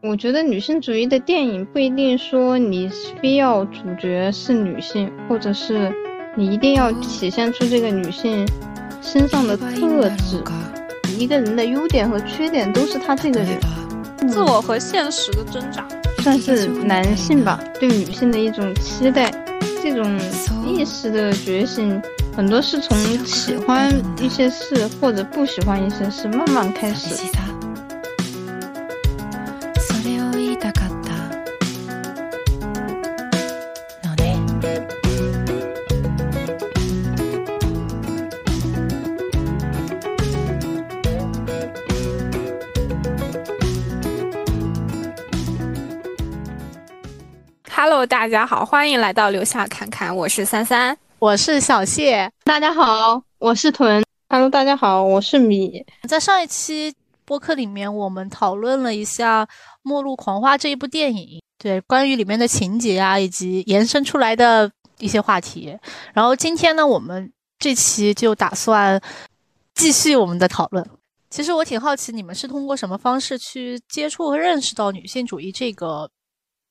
我觉得女性主义的电影不一定说你非要主角是女性，或者是你一定要体现出这个女性身上的特质。一个人的优点和缺点都是他这个人自我和现实的挣扎，算是男性吧对女性的一种期待。这种意识的觉醒，很多是从喜欢一些事或者不喜欢一些事慢慢开始。大家好，欢迎来到留下看看，我是三三，我是小谢，大家好，我是屯。Hello，大家好，我是米。在上一期播客里面，我们讨论了一下《末路狂花》这一部电影，对，关于里面的情节啊，以及延伸出来的一些话题。然后今天呢，我们这期就打算继续我们的讨论。其实我挺好奇，你们是通过什么方式去接触和认识到女性主义这个？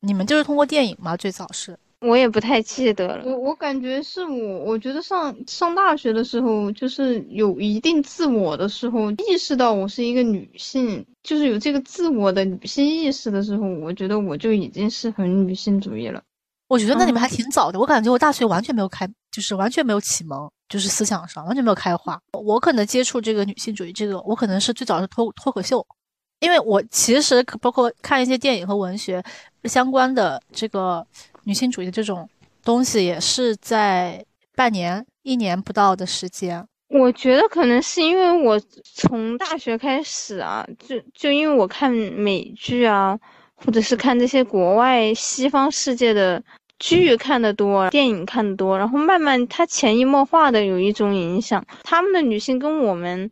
你们就是通过电影吗？最早是，我也不太记得了。我我感觉是我，我觉得上上大学的时候，就是有一定自我的时候，意识到我是一个女性，就是有这个自我的女性意识的时候，我觉得我就已经是很女性主义了。我觉得那你们还挺早的。我感觉我大学完全没有开，就是完全没有启蒙，就是思想上完全没有开化。我可能接触这个女性主义，这个我可能是最早是脱脱口秀。因为我其实包括看一些电影和文学相关的这个女性主义的这种东西，也是在半年、一年不到的时间。我觉得可能是因为我从大学开始啊，就就因为我看美剧啊，或者是看这些国外西方世界的剧看的多，电影看的多，然后慢慢它潜移默化的有一种影响，他们的女性跟我们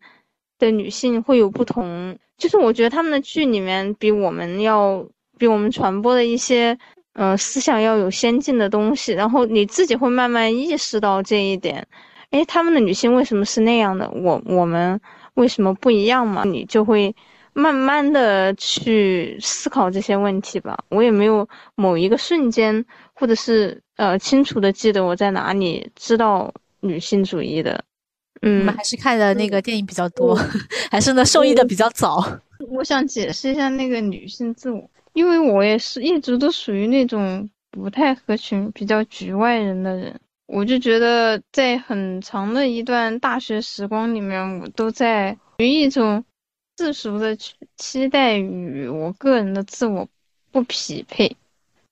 的女性会有不同。就是我觉得他们的剧里面比我们要比我们传播的一些呃思想要有先进的东西，然后你自己会慢慢意识到这一点。哎，他们的女性为什么是那样的？我我们为什么不一样嘛？你就会慢慢的去思考这些问题吧。我也没有某一个瞬间，或者是呃清楚的记得我在哪里知道女性主义的。嗯，还是看的那个电影比较多，还是呢受益的比较早。我想解释一下那个女性自我，因为我也是一直都属于那种不太合群、比较局外人的人。我就觉得在很长的一段大学时光里面，我都在于一种世俗的期待与我个人的自我不匹配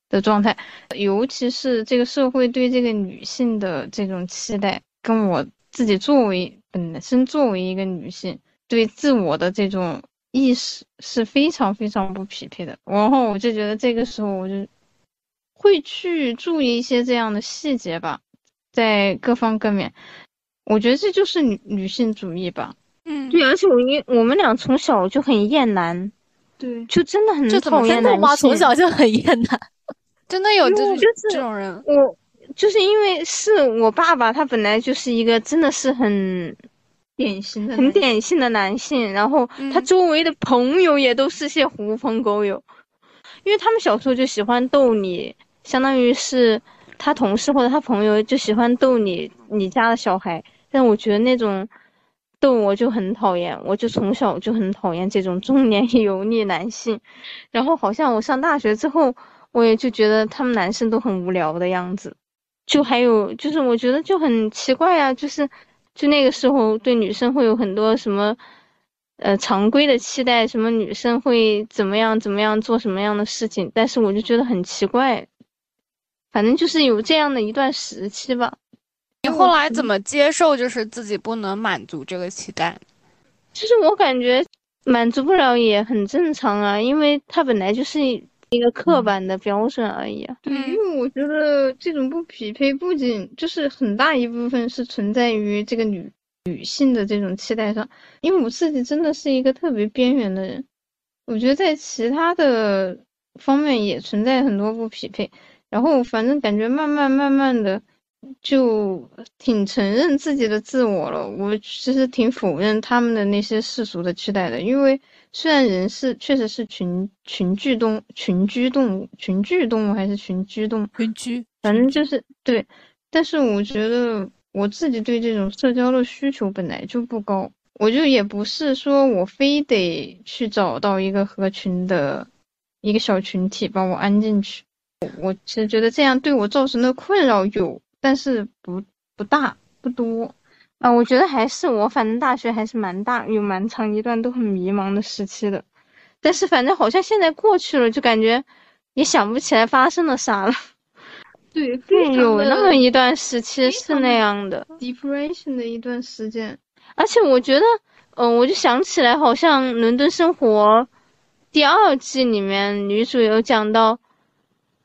的状态，尤其是这个社会对这个女性的这种期待，跟我。自己作为本身作为一个女性，对自我的这种意识是非常非常不匹配的。然后我就觉得这个时候我就会去注意一些这样的细节吧，在各方各面，我觉得这就是女女性主义吧。嗯，对，而且我因我们俩从小就很厌男，对，就真的很讨厌男性。从小就很厌男，真的有这种这种人。我。就是因为是我爸爸，他本来就是一个真的是很典型的、很典型的男性，然后他周围的朋友也都是些狐朋狗友，因为他们小时候就喜欢逗你，相当于是他同事或者他朋友就喜欢逗你你家的小孩，但我觉得那种逗我就很讨厌，我就从小就很讨厌这种中年 油腻男性，然后好像我上大学之后，我也就觉得他们男生都很无聊的样子。就还有就是，我觉得就很奇怪啊，就是，就那个时候对女生会有很多什么，呃，常规的期待，什么女生会怎么样怎么样做什么样的事情，但是我就觉得很奇怪，反正就是有这样的一段时期吧。你后来怎么接受，就是自己不能满足这个期待？其实我感觉满足不了也很正常啊，因为他本来就是。一个刻板的标准而已啊。对，因为我觉得这种不匹配不仅就是很大一部分是存在于这个女女性的这种期待上，因为我自己真的是一个特别边缘的人，我觉得在其他的方面也存在很多不匹配。然后反正感觉慢慢慢慢的就挺承认自己的自我了。我其实挺否认他们的那些世俗的期待的，因为虽然人是确实是群群居动群居动物，群居动物还是群居动物？群居，反正就是对。但是我觉得我自己对这种社交的需求本来就不高，我就也不是说我非得去找到一个合群的一个小群体把我安进去。我其实觉得这样对我造成的困扰有，但是不不大不多。啊，我觉得还是我，反正大学还是蛮大，有蛮长一段都很迷茫的时期的。但是反正好像现在过去了，就感觉也想不起来发生了啥了。对，对，有那么一段时期是那样的，depression 的一段时间。而且我觉得，嗯，我就想起来，好像《伦敦生活》第二季里面女主有讲到。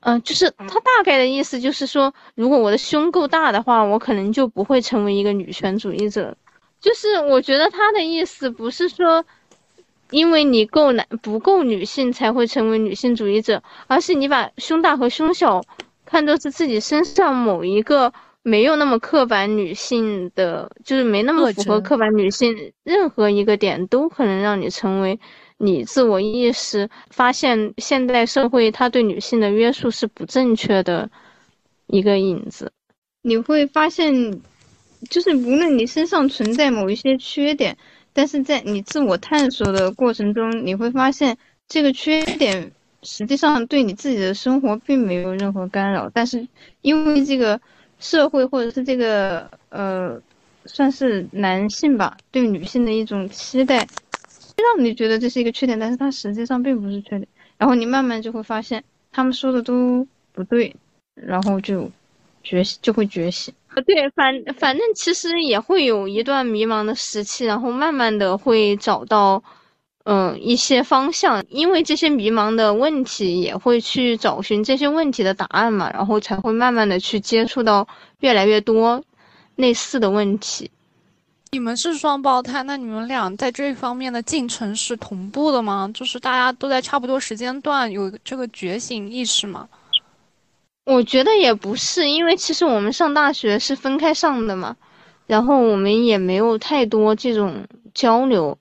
嗯，就是他大概的意思就是说，如果我的胸够大的话，我可能就不会成为一个女权主义者。就是我觉得他的意思不是说，因为你够男不够女性才会成为女性主义者，而是你把胸大和胸小看作是自己身上某一个没有那么刻板女性的，就是没那么符合刻板女性任何一个点都可能让你成为。你自我意识发现，现代社会它对女性的约束是不正确的一个影子。你会发现，就是无论你身上存在某一些缺点，但是在你自我探索的过程中，你会发现这个缺点实际上对你自己的生活并没有任何干扰。但是因为这个社会或者是这个呃，算是男性吧，对女性的一种期待。让你觉得这是一个缺点，但是它实际上并不是缺点。然后你慢慢就会发现，他们说的都不对，然后就觉醒，就会觉醒。对，反反正其实也会有一段迷茫的时期，然后慢慢的会找到，嗯，一些方向。因为这些迷茫的问题，也会去找寻这些问题的答案嘛，然后才会慢慢的去接触到越来越多类似的问题。你们是双胞胎，那你们俩在这一方面的进程是同步的吗？就是大家都在差不多时间段有这个觉醒意识吗？我觉得也不是，因为其实我们上大学是分开上的嘛，然后我们也没有太多这种交流，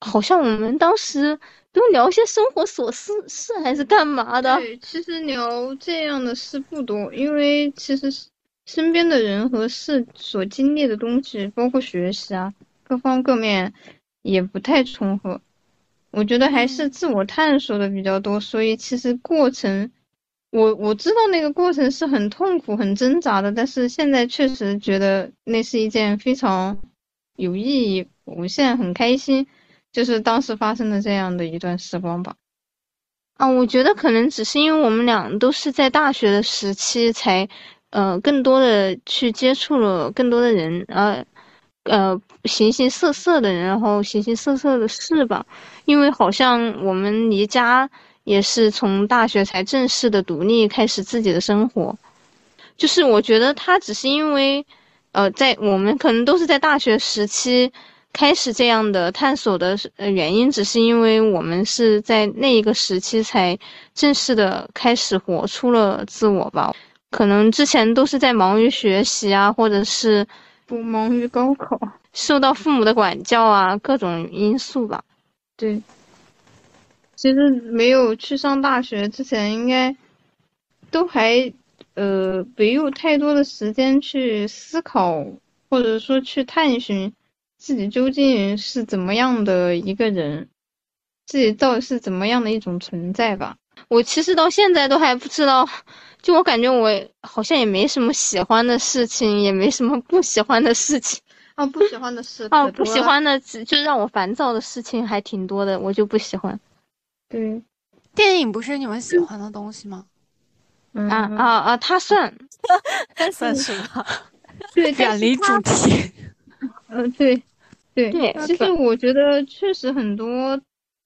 好像我们当时都聊些生活琐事事还是干嘛的？对，其实聊这样的事不多，因为其实是。身边的人和事所经历的东西，包括学习啊，各方各面也不太重合。我觉得还是自我探索的比较多，所以其实过程，我我知道那个过程是很痛苦、很挣扎的，但是现在确实觉得那是一件非常有意义。我现在很开心，就是当时发生的这样的一段时光吧。啊，我觉得可能只是因为我们俩都是在大学的时期才。呃，更多的去接触了更多的人，呃，呃，形形色色的人，然后形形色色的事吧。因为好像我们离家也是从大学才正式的独立开始自己的生活。就是我觉得他只是因为，呃，在我们可能都是在大学时期开始这样的探索的呃原因，只是因为我们是在那一个时期才正式的开始活出了自我吧。可能之前都是在忙于学习啊，或者是不忙于高考，受到父母的管教啊，各种因素吧。对，其实没有去上大学之前，应该都还呃没有太多的时间去思考，或者说去探寻自己究竟是怎么样的一个人，自己到底是怎么样的一种存在吧。我其实到现在都还不知道。就我感觉，我好像也没什么喜欢的事情，也没什么不喜欢的事情。哦，不喜欢的事哦，不喜欢的，就让我烦躁的事情还挺多的，我就不喜欢。对，电影不是你们喜欢的东西吗？嗯啊啊啊！它算，算是吧。对，远离主题。嗯，对，对对。其实我觉得，确实很多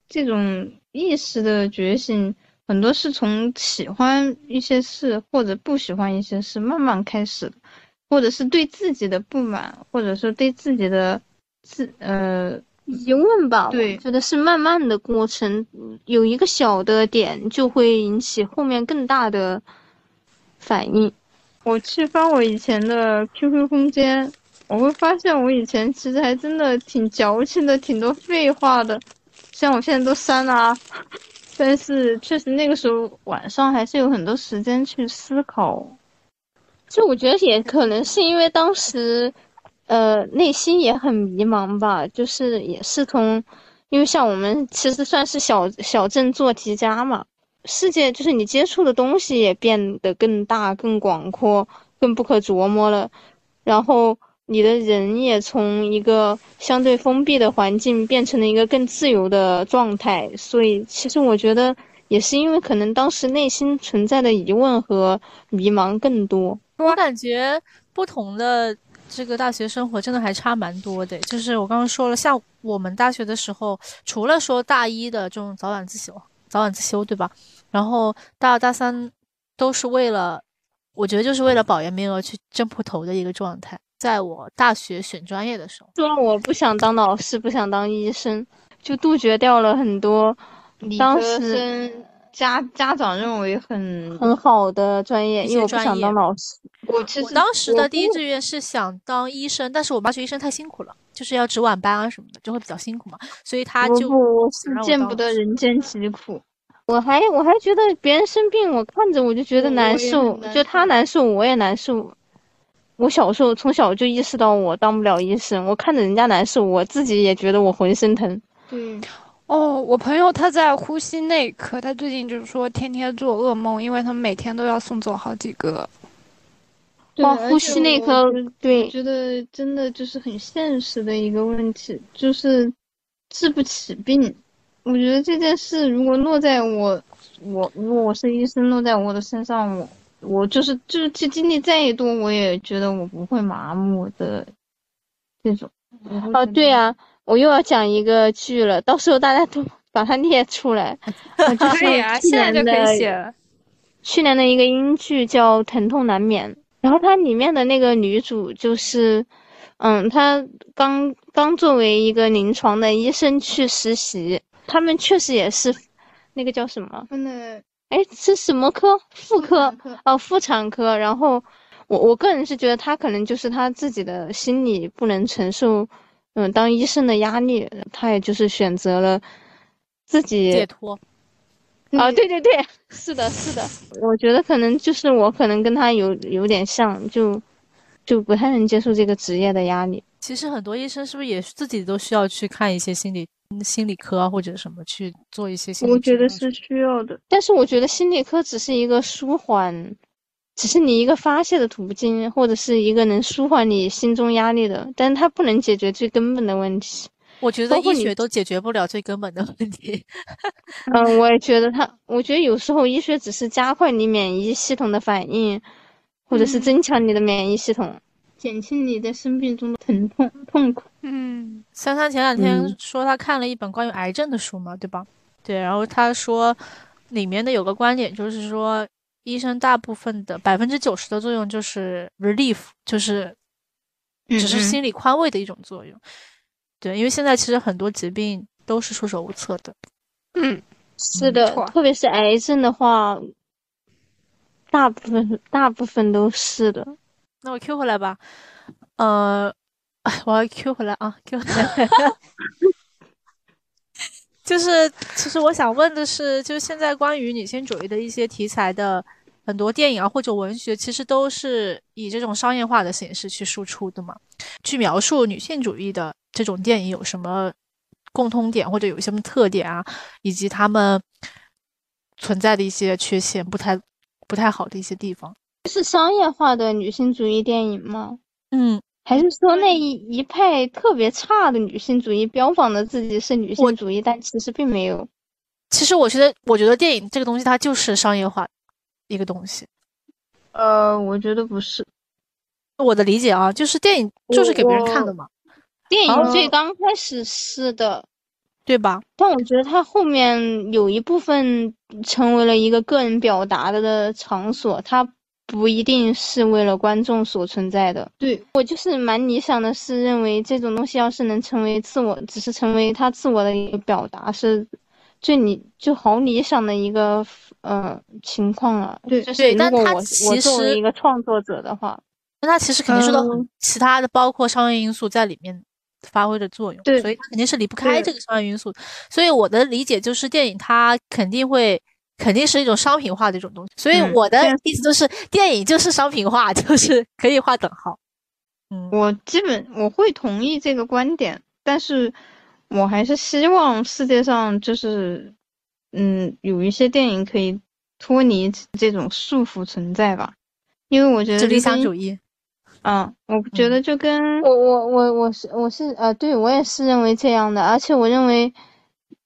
这种意识的觉醒。很多是从喜欢一些事或者不喜欢一些事慢慢开始的，或者是对自己的不满，或者说对自己的自呃疑问吧。对，觉得是慢慢的过程，有一个小的点就会引起后面更大的反应。我去翻我以前的 QQ 空间，我会发现我以前其实还真的挺矫情的，挺多废话的。像我现在都删了，但是确实那个时候晚上还是有很多时间去思考。就我觉得也可能是因为当时，呃，内心也很迷茫吧。就是也是从，因为像我们其实算是小小镇做题家嘛，世界就是你接触的东西也变得更大、更广阔、更不可琢磨了，然后。你的人也从一个相对封闭的环境变成了一个更自由的状态，所以其实我觉得也是因为可能当时内心存在的疑问和迷茫更多。我感觉不同的这个大学生活真的还差蛮多的。就是我刚刚说了，像我们大学的时候，除了说大一的这种早晚自修，早晚自修对吧？然后大二大三都是为了，我觉得就是为了保研名额去争破头的一个状态。在我大学选专业的时候，说我不想当老师，不想当医生，就杜绝掉了很多当时家家长认为很很好的专业，因为我不想当老师。我其实当时的第一志愿是想当医生，但是我妈觉得医生太辛苦了，就是要值晚班啊什么的，就会比较辛苦嘛，所以他就是见不得人间疾苦。我还我还觉得别人生病，我看着我就觉得难受，就他难受，我也难受。我小时候从小就意识到我当不了医生，我看着人家难受，我自己也觉得我浑身疼。对，哦，我朋友他在呼吸内科，他最近就是说天天做噩梦，因为他们每天都要送走好几个。对，呼吸内科，对，觉得真的就是很现实的一个问题，就是治不起病。我觉得这件事如果落在我，我如果我是医生，落在我的身上，我。我就是就是去经历再多，我也觉得我不会麻木的这种。哦，对啊，我又要讲一个剧了，到时候大家都 把它列出来。可以啊，现在就可以写了。去年的一个英剧叫《疼痛难免》，然后它里面的那个女主就是，嗯，她刚刚作为一个临床的医生去实习，他们确实也是那个叫什么？分的。哎，是什么科？妇科哦，妇产科。然后我我个人是觉得他可能就是他自己的心理不能承受，嗯，当医生的压力，他也就是选择了自己解脱。啊，对对对，是的，是的。我觉得可能就是我可能跟他有有点像，就就不太能接受这个职业的压力。其实很多医生是不是也自己都需要去看一些心理？心理科啊，或者什么去做一些心理？我觉得是需要的，但是我觉得心理科只是一个舒缓，只是你一个发泄的途径，或者是一个能舒缓你心中压力的，但是它不能解决最根本的问题。我觉得医学都解决不了最根本的问题。嗯，我也觉得它，我觉得有时候医学只是加快你免疫系统的反应，或者是增强你的免疫系统。减轻你在生病中的疼痛痛苦。嗯，三三前两天说他看了一本关于癌症的书嘛，对吧？对，然后他说里面的有个观点就是说，医生大部分的百分之九十的作用就是 relief，就是只是心理宽慰的一种作用。对，因为现在其实很多疾病都是束手无策的。嗯，是的，特别是癌症的话，大部分大部分都是的。那我 Q 回来吧，呃，我要 Q 回来啊，Q 回来，就是其实我想问的是，就是现在关于女性主义的一些题材的很多电影啊或者文学，其实都是以这种商业化的形式去输出的嘛？去描述女性主义的这种电影有什么共通点或者有一些什么特点啊？以及他们存在的一些缺陷，不太不太好的一些地方。是商业化的女性主义电影吗？嗯，还是说那一一派特别差的女性主义，标榜的自己是女性主义，但其实并没有。其实我觉得，我觉得电影这个东西它就是商业化一个东西。呃，我觉得不是。我的理解啊，就是电影就是给别人看的嘛。电影最刚开始是的，对吧？但我觉得它后面有一部分成为了一个个人表达的场所，它。不一定是为了观众所存在的。对我就是蛮理想的，是认为这种东西要是能成为自我，只是成为他自我的一个表达，是最理就好理想的一个呃情况了。对，对，但他其实一个创作者的话，那他其实肯定受到其他的包括商业因素在里面发挥的作用，对，所以他肯定是离不开这个商业因素。所以我的理解就是，电影它肯定会肯定是一种商品化的一种东西。所以我的意思就是，电影就是商品化，就是可以画等号。嗯，我基本我会同意这个观点，但是我还是希望世界上就是，嗯，有一些电影可以脱离这种束缚存在吧，因为我觉得理想主义。嗯，我觉得就跟我我我我是我是呃，对我也是认为这样的，而且我认为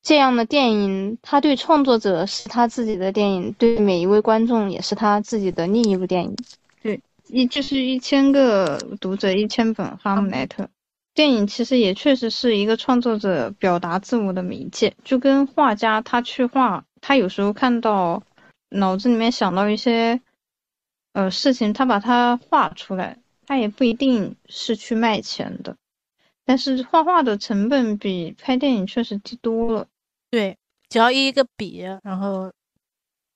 这样的电影，他对创作者是他自己的电影，对每一位观众也是他自己的另一部电影。对，一就是一千个读者一千本哈姆莱特，电影其实也确实是一个创作者表达自我的媒介，就跟画家他去画，他有时候看到脑子里面想到一些呃事情，他把它画出来。他也不一定是去卖钱的，但是画画的成本比拍电影确实低多了。对，只要一个笔，然后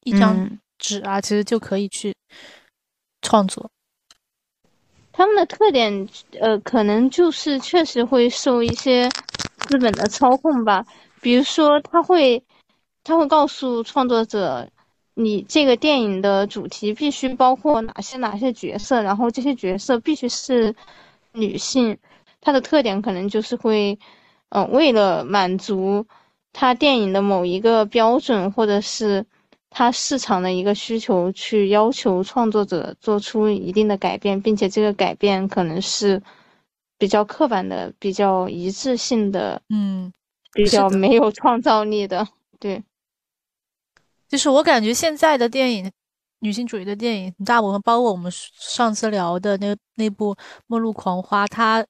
一张纸啊，其实就可以去创作。他们的特点，呃，可能就是确实会受一些资本的操控吧。比如说，他会，他会告诉创作者。你这个电影的主题必须包括哪些哪些角色，然后这些角色必须是女性，它的特点可能就是会，嗯，为了满足他电影的某一个标准，或者是他市场的一个需求，去要求创作者做出一定的改变，并且这个改变可能是比较刻板的、比较一致性的，嗯，比较没有创造力的，对。就是我感觉现在的电影，女性主义的电影，大部分包括我们上次聊的那那部《末路狂花》，它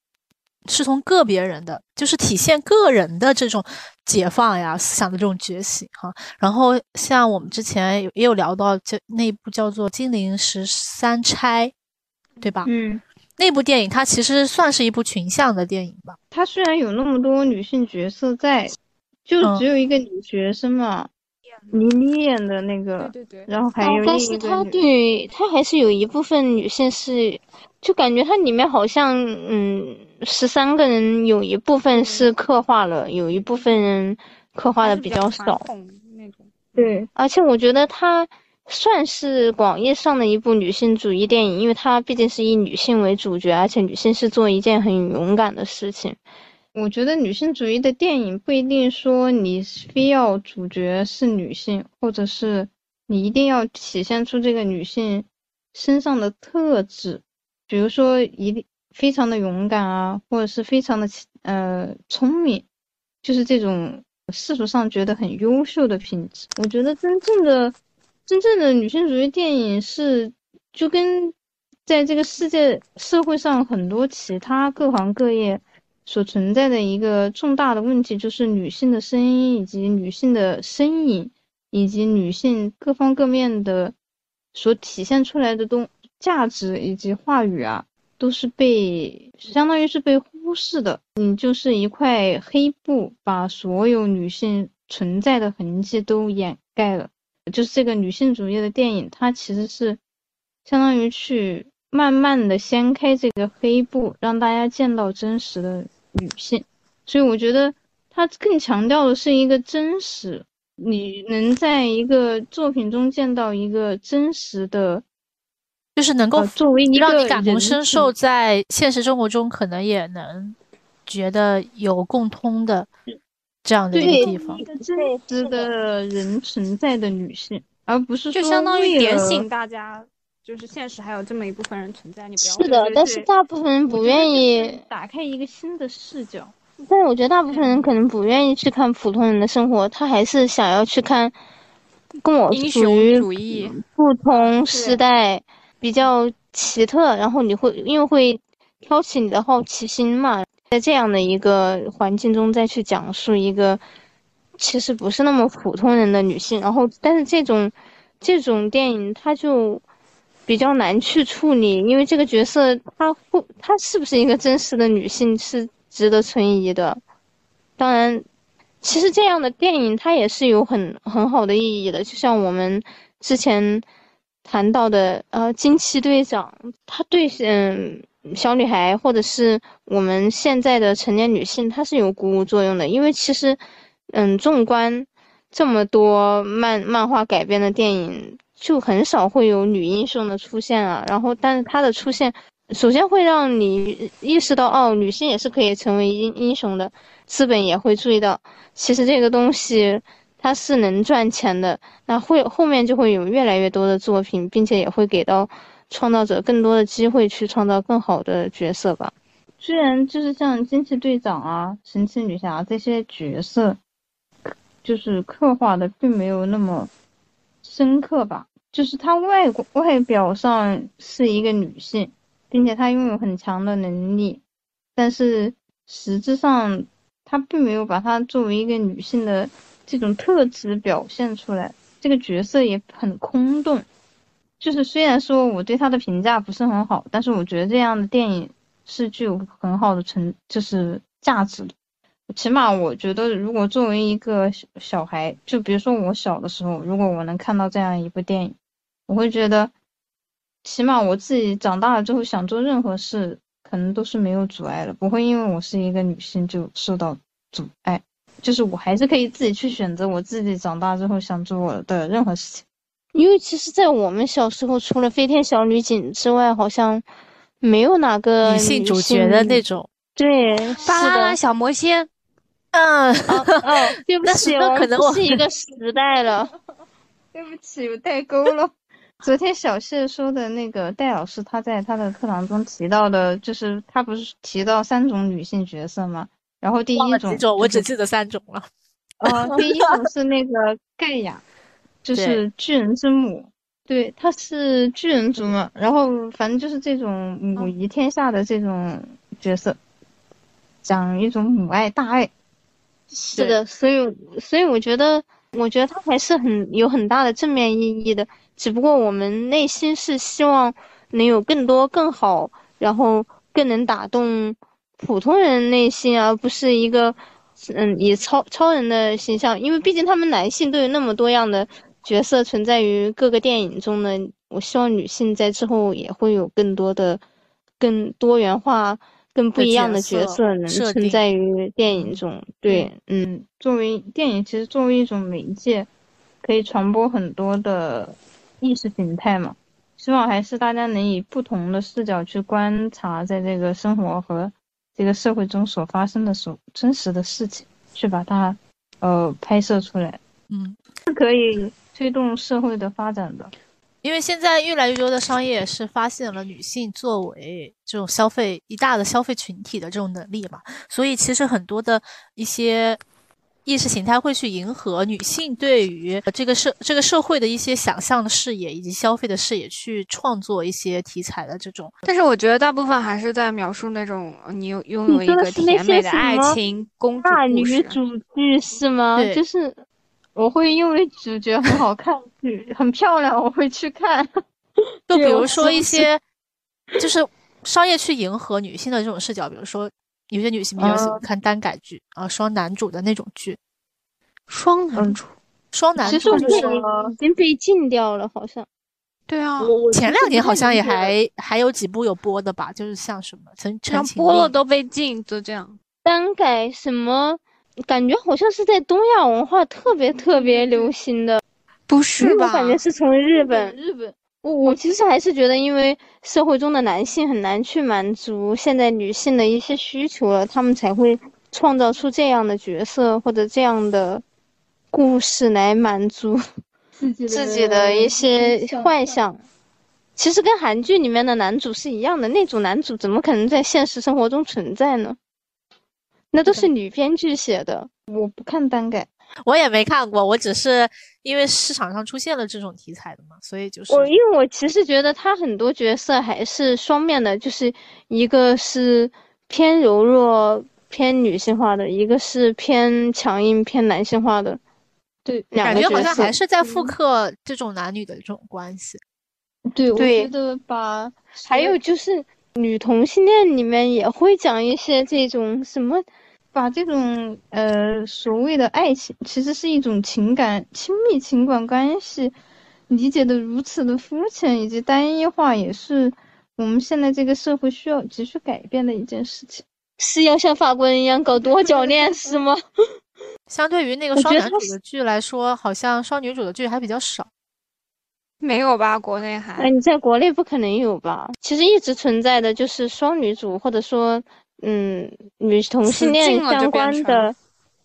是从个别人的，就是体现个人的这种解放呀、思想的这种觉醒哈。然后像我们之前也有聊到，就那部叫做《金陵十三钗》，对吧？嗯，那部电影它其实算是一部群像的电影吧。它虽然有那么多女性角色在，就只有一个女学生嘛。倪妮演的那个，对对对，然后还有但是他对他还是有一部分女性是，就感觉它里面好像，嗯，十三个人有一部分是刻画了，有一部分人刻画的比较少。对，而且我觉得它算是广义上的一部女性主义电影，因为它毕竟是以女性为主角，而且女性是做一件很勇敢的事情。我觉得女性主义的电影不一定说你非要主角是女性，或者是你一定要体现出这个女性身上的特质，比如说一定非常的勇敢啊，或者是非常的呃聪明，就是这种世俗上觉得很优秀的品质。我觉得真正的真正的女性主义电影是就跟在这个世界社会上很多其他各行各业。所存在的一个重大的问题，就是女性的声音以及女性的身影，以及女性各方各面的所体现出来的东价值以及话语啊，都是被相当于是被忽视的。你就是一块黑布，把所有女性存在的痕迹都掩盖了。就是这个女性主义的电影，它其实是相当于去慢慢的掀开这个黑布，让大家见到真实的。女性，所以我觉得它更强调的是一个真实。你能在一个作品中见到一个真实的，就是能够作为让你感同身受，在现实生活中可能也能觉得有共通的这样的一个地方。一个真实的人存在的女性，而不是就相当于点醒大家。就是现实还有这么一部分人存在，你不要是的，但是大部分人不愿意打开一个新的视角。但是我觉得大部分人可能不愿意去看普通人的生活，他还是想要去看跟我属于不同时代、比较奇特，然后你会因为会挑起你的好奇心嘛，在这样的一个环境中再去讲述一个其实不是那么普通人的女性，然后但是这种这种电影它就。比较难去处理，因为这个角色她不，她是不是一个真实的女性是值得存疑的。当然，其实这样的电影它也是有很很好的意义的，就像我们之前谈到的，呃，惊奇队长，他对嗯小女孩或者是我们现在的成年女性，她是有鼓舞作用的。因为其实，嗯，纵观这么多漫漫画改编的电影，就很少会有女英雄的出现啊。然后，但是她的出现，首先会让你意识到，哦，女性也是可以成为英英雄的。资本也会注意到，其实这个东西它是能赚钱的。那会后面就会有越来越多的作品，并且也会给到。创造者更多的机会去创造更好的角色吧。虽然就是像惊奇队长啊、神奇女侠这些角色，就是刻画的并没有那么深刻吧。就是她外外表上是一个女性，并且她拥有很强的能力，但是实质上她并没有把她作为一个女性的这种特质表现出来。这个角色也很空洞。就是虽然说我对他的评价不是很好，但是我觉得这样的电影是具有很好的成就是价值的。起码我觉得，如果作为一个小小孩，就比如说我小的时候，如果我能看到这样一部电影，我会觉得，起码我自己长大了之后想做任何事，可能都是没有阻碍的，不会因为我是一个女性就受到阻碍。就是我还是可以自己去选择我自己长大之后想做的任何事情。因为其实，在我们小时候，除了飞天小女警之外，好像没有哪个女性主角的那种。对，巴啦啦小魔仙。嗯，哦哦，对不起，我可能我是一个时代了。对不起，我代沟了。昨天小谢说的那个戴老师，他在他的课堂中提到的，就是他不是提到三种女性角色吗？然后第一种，我只记得三种了。呃，第一种是那个盖亚。就是巨人之母，对，她是巨人族嘛，然后反正就是这种母仪天下的这种角色，讲一种母爱大爱。是的，所以所以我觉得，我觉得它还是很有很大的正面意义的，只不过我们内心是希望能有更多更好，然后更能打动普通人内心，而不是一个嗯以超超人的形象，因为毕竟他们男性都有那么多样的。角色存在于各个电影中呢，我希望女性在之后也会有更多的、更多元化、更不一样的角色能存在于电影中。对，嗯，作为电影，其实作为一种媒介，可以传播很多的意识形态嘛。希望还是大家能以不同的视角去观察，在这个生活和这个社会中所发生的所真实的事情，去把它呃拍摄出来。嗯，是可以。推动社会的发展的，因为现在越来越多的商业是发现了女性作为这种消费一大的消费群体的这种能力嘛，所以其实很多的一些意识形态会去迎合女性对于这个社这个社会的一些想象的视野以及消费的视野去创作一些题材的这种。但是我觉得大部分还是在描述那种你拥有一个甜美的爱情公主女主剧是吗？就是。我会因为主角很好看，很漂亮，我会去看。就比如说一些，就是商业去迎合女性的这种视角，比如说有些女性比较喜欢看单改剧啊，双男主的那种剧。双男主，双男主，就是已经被禁掉了，好像。对啊，前两年好像也还还有几部有播的吧，就是像什么陈陈情播了都被禁，就这样。单改什么？感觉好像是在东亚文化特别特别流行的，不是吧？我感觉是从日本。日本，我我其实还是觉得，因为社会中的男性很难去满足现在女性的一些需求了，他们才会创造出这样的角色或者这样的故事来满足自己的一些幻想。其实跟韩剧里面的男主是一样的，那种男主怎么可能在现实生活中存在呢？那都是女编剧写的，我不看耽改，我也没看过，我只是因为市场上出现了这种题材的嘛，所以就是我，因为我其实觉得他很多角色还是双面的，就是一个是偏柔弱、偏女性化的，一个是偏强硬、偏男性化的，对，感觉好像还是在复刻这种男女的这种关系。对，我觉得吧还有就是女同性恋里面也会讲一些这种什么。把这种呃所谓的爱情，其实是一种情感亲密情感关系，理解的如此的肤浅以及单一化，也是我们现在这个社会需要急需改变的一件事情。是要像法国人一样搞多角恋是吗？相对于那个双男主的剧来说，好像双女主的剧还比较少。没有吧？国内还？哎，你在国内不可能有吧？其实一直存在的就是双女主，或者说，嗯，女同性恋相关的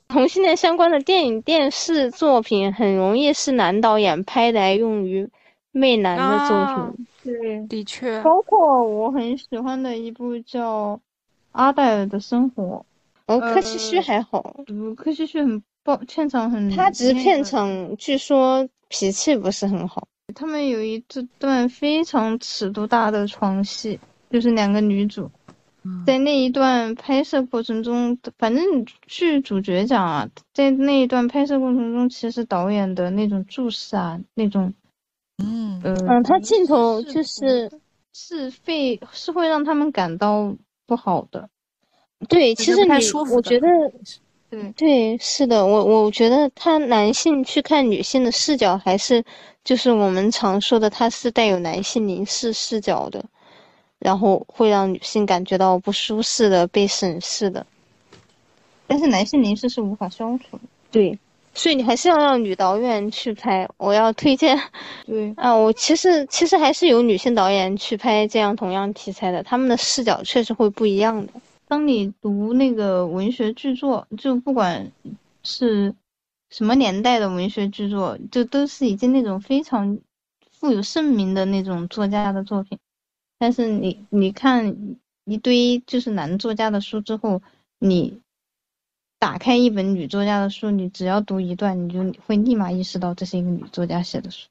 同性恋相关的电影、电视作品，很容易是男导演拍来用于媚男的作品。对，的确。包括我很喜欢的一部叫《阿黛尔的生活》，哦，柯西旭还好，柯西旭很爆，片场很，他只是片场，据说脾气不是很好。他们有一段非常尺度大的床戏，就是两个女主，在那一段拍摄过程中，反正据主角讲啊，在那一段拍摄过程中，其实导演的那种注视啊，那种，嗯嗯，他镜头就是是会是会让他们感到不好的。对，其实你我觉得，对对是的，我我觉得他男性去看女性的视角还是。就是我们常说的，他是带有男性凝视视角的，然后会让女性感觉到不舒适的被审视的。但是男性凝视是无法消除的。对，所以你还是要让女导演去拍。我要推荐。对啊，我其实其实还是有女性导演去拍这样同样题材的，他们的视角确实会不一样的。当你读那个文学巨作，就不管是。什么年代的文学巨作，就都是已经那种非常富有盛名的那种作家的作品。但是你你看一堆就是男作家的书之后，你打开一本女作家的书，你只要读一段，你就会立马意识到这是一个女作家写的书。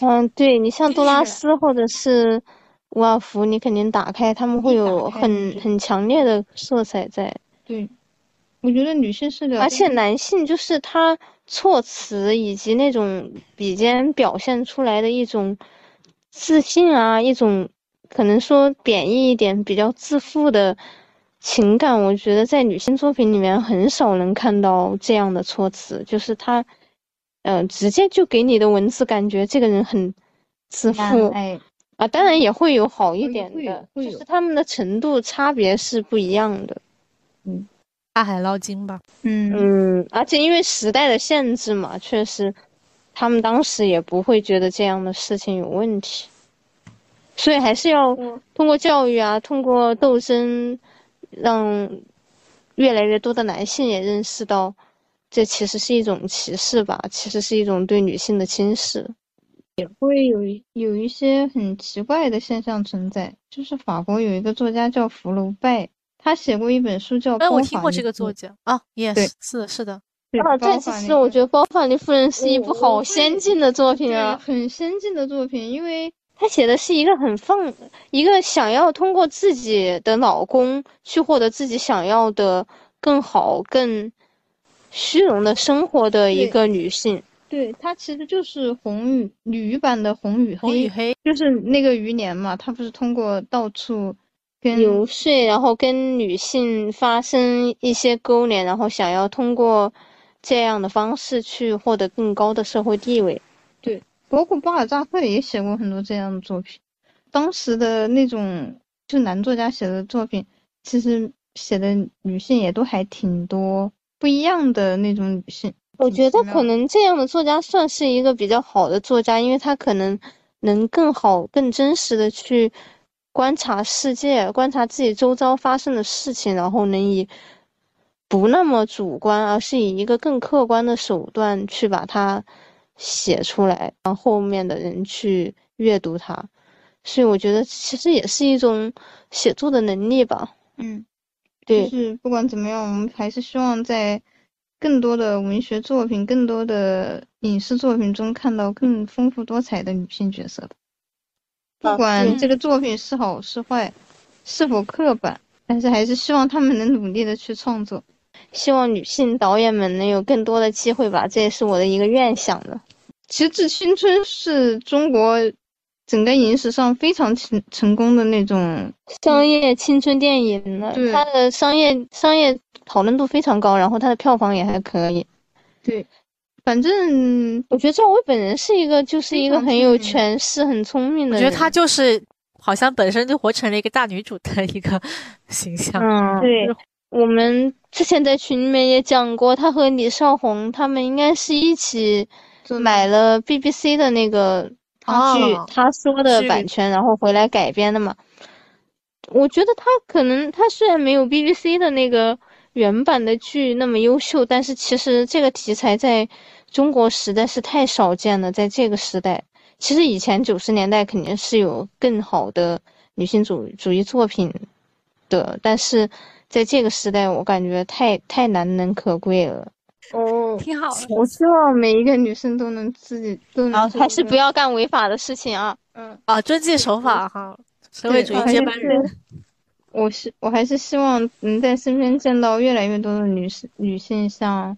嗯，对你像杜拉斯或者是伍尔夫，你肯定打开，他们会有很很强烈的色彩在。对。我觉得女性视角，而且男性就是他措辞以及那种笔尖表现出来的一种自信啊，一种可能说贬义一点比较自负的情感，我觉得在女性作品里面很少能看到这样的措辞，就是她，嗯，直接就给你的文字感觉这个人很自负，哎，啊，当然也会有好一点的，就是他们的程度差别是不一样的，嗯。大海捞金吧，嗯嗯，而且因为时代的限制嘛，确实，他们当时也不会觉得这样的事情有问题，所以还是要通过教育啊，通过斗争，让越来越多的男性也认识到，这其实是一种歧视吧，其实是一种对女性的轻视，也会有有一些很奇怪的现象存在，就是法国有一个作家叫福楼拜。他写过一本书叫……哎，我听过这个作家啊，yes，是的，是的。啊，这其实我觉得《包法利夫人》是一部好先进的作品啊，很先进的作品，因为他写的是一个很放，一个想要通过自己的老公去获得自己想要的更好、更虚荣的生活的一个女性。对，她其实就是红与女版的红与黑，就是那个余年嘛，她不是通过到处。游说，然后跟女性发生一些勾连，然后想要通过这样的方式去获得更高的社会地位。包括巴尔扎克也写过很多这样的作品。当时的那种就男作家写的作品，其实写的女性也都还挺多不一样的那种女性。我觉得可能这样的作家算是一个比较好的作家，因为他可能能更好、更真实的去。观察世界，观察自己周遭发生的事情，然后能以不那么主观，而是以一个更客观的手段去把它写出来，让后面的人去阅读它。所以我觉得其实也是一种写作的能力吧。嗯，对。就是不管怎么样，我们还是希望在更多的文学作品、更多的影视作品中看到更丰富多彩的女性角色的。不管这个作品是好是坏，是否刻板，但是还是希望他们能努力的去创作，希望女性导演们能有更多的机会吧，这也是我的一个愿想的。其实《致青春》是中国整个影史上非常成成功的那种商业青春电影了，它的商业商业讨论度非常高，然后它的票房也还可以。对。反正我觉得赵薇本人是一个，就是一个很有权势、很聪明的。我觉得她就是好像本身就活成了一个大女主的一个 形象。嗯，对，我们之前在群里面也讲过，她和李少红他们应该是一起买了 BBC 的那个剧，他说的版权，然后回来改编的嘛。我觉得他可能，他虽然没有 BBC 的那个原版的剧那么优秀，但是其实这个题材在中国实在是太少见了。在这个时代，其实以前九十年代肯定是有更好的女性主主义作品的，但是在这个时代，我感觉太太难能可贵了。哦，挺好的。我希望每一个女生都能自己都能，还是不要干违法的事情啊。嗯啊，遵纪守法哈。社会主义接班人，我是我还是希望能在身边见到越来越多的女士女性，像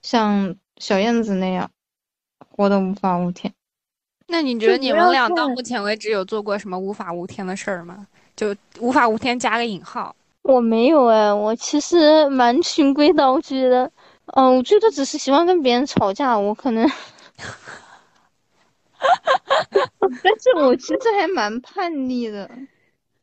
像小燕子那样活得无法无天。那你觉得你们俩到目前为止有做过什么无法无天的事儿吗？就无法无天加个引号。我没有哎，我其实蛮循规蹈矩的。嗯，我最多只是喜欢跟别人吵架，我可能。但是我其实还蛮叛逆的，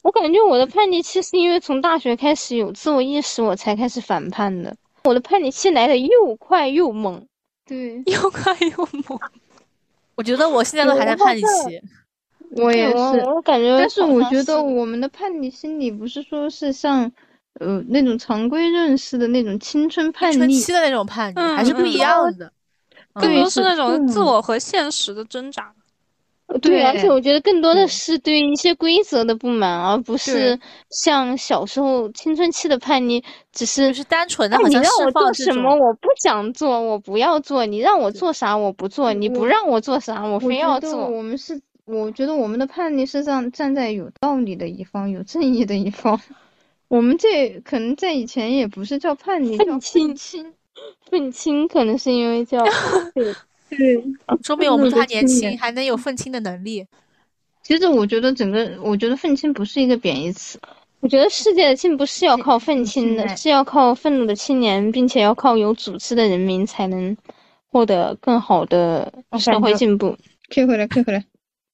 我感觉我的叛逆期是因为从大学开始有自我意识，我才开始反叛的。我的叛逆期来的又快又猛，对，又快又猛。我觉得我现在都还在叛逆期，我也是，我感觉。但是我觉得我们的叛逆心理不是说是像呃那种常规认识的那种青春叛逆期的那种叛逆，还是不一样的。更多是那种自我和现实的挣扎。对，而且我觉得更多的是对一些规则的不满，而不是像小时候青春期的叛逆，只是是单纯的。你让我做什么，我不想做，我不要做；你让我做啥，我不做；你不让我做啥，我非要做。我们是，我觉得我们的叛逆是站站在有道理的一方，有正义的一方。我们这可能在以前也不是叫叛逆，愤青，愤青可能是因为叫。对，说明我们还年轻，还能有愤青的能力。其实我觉得整个，我觉得愤青不是一个贬义词。我觉得世界的进步是要靠愤青的，是要靠愤怒的青年，并且要靠有组织的人民才能获得更好的社会进步。Q 回来，Q 回来，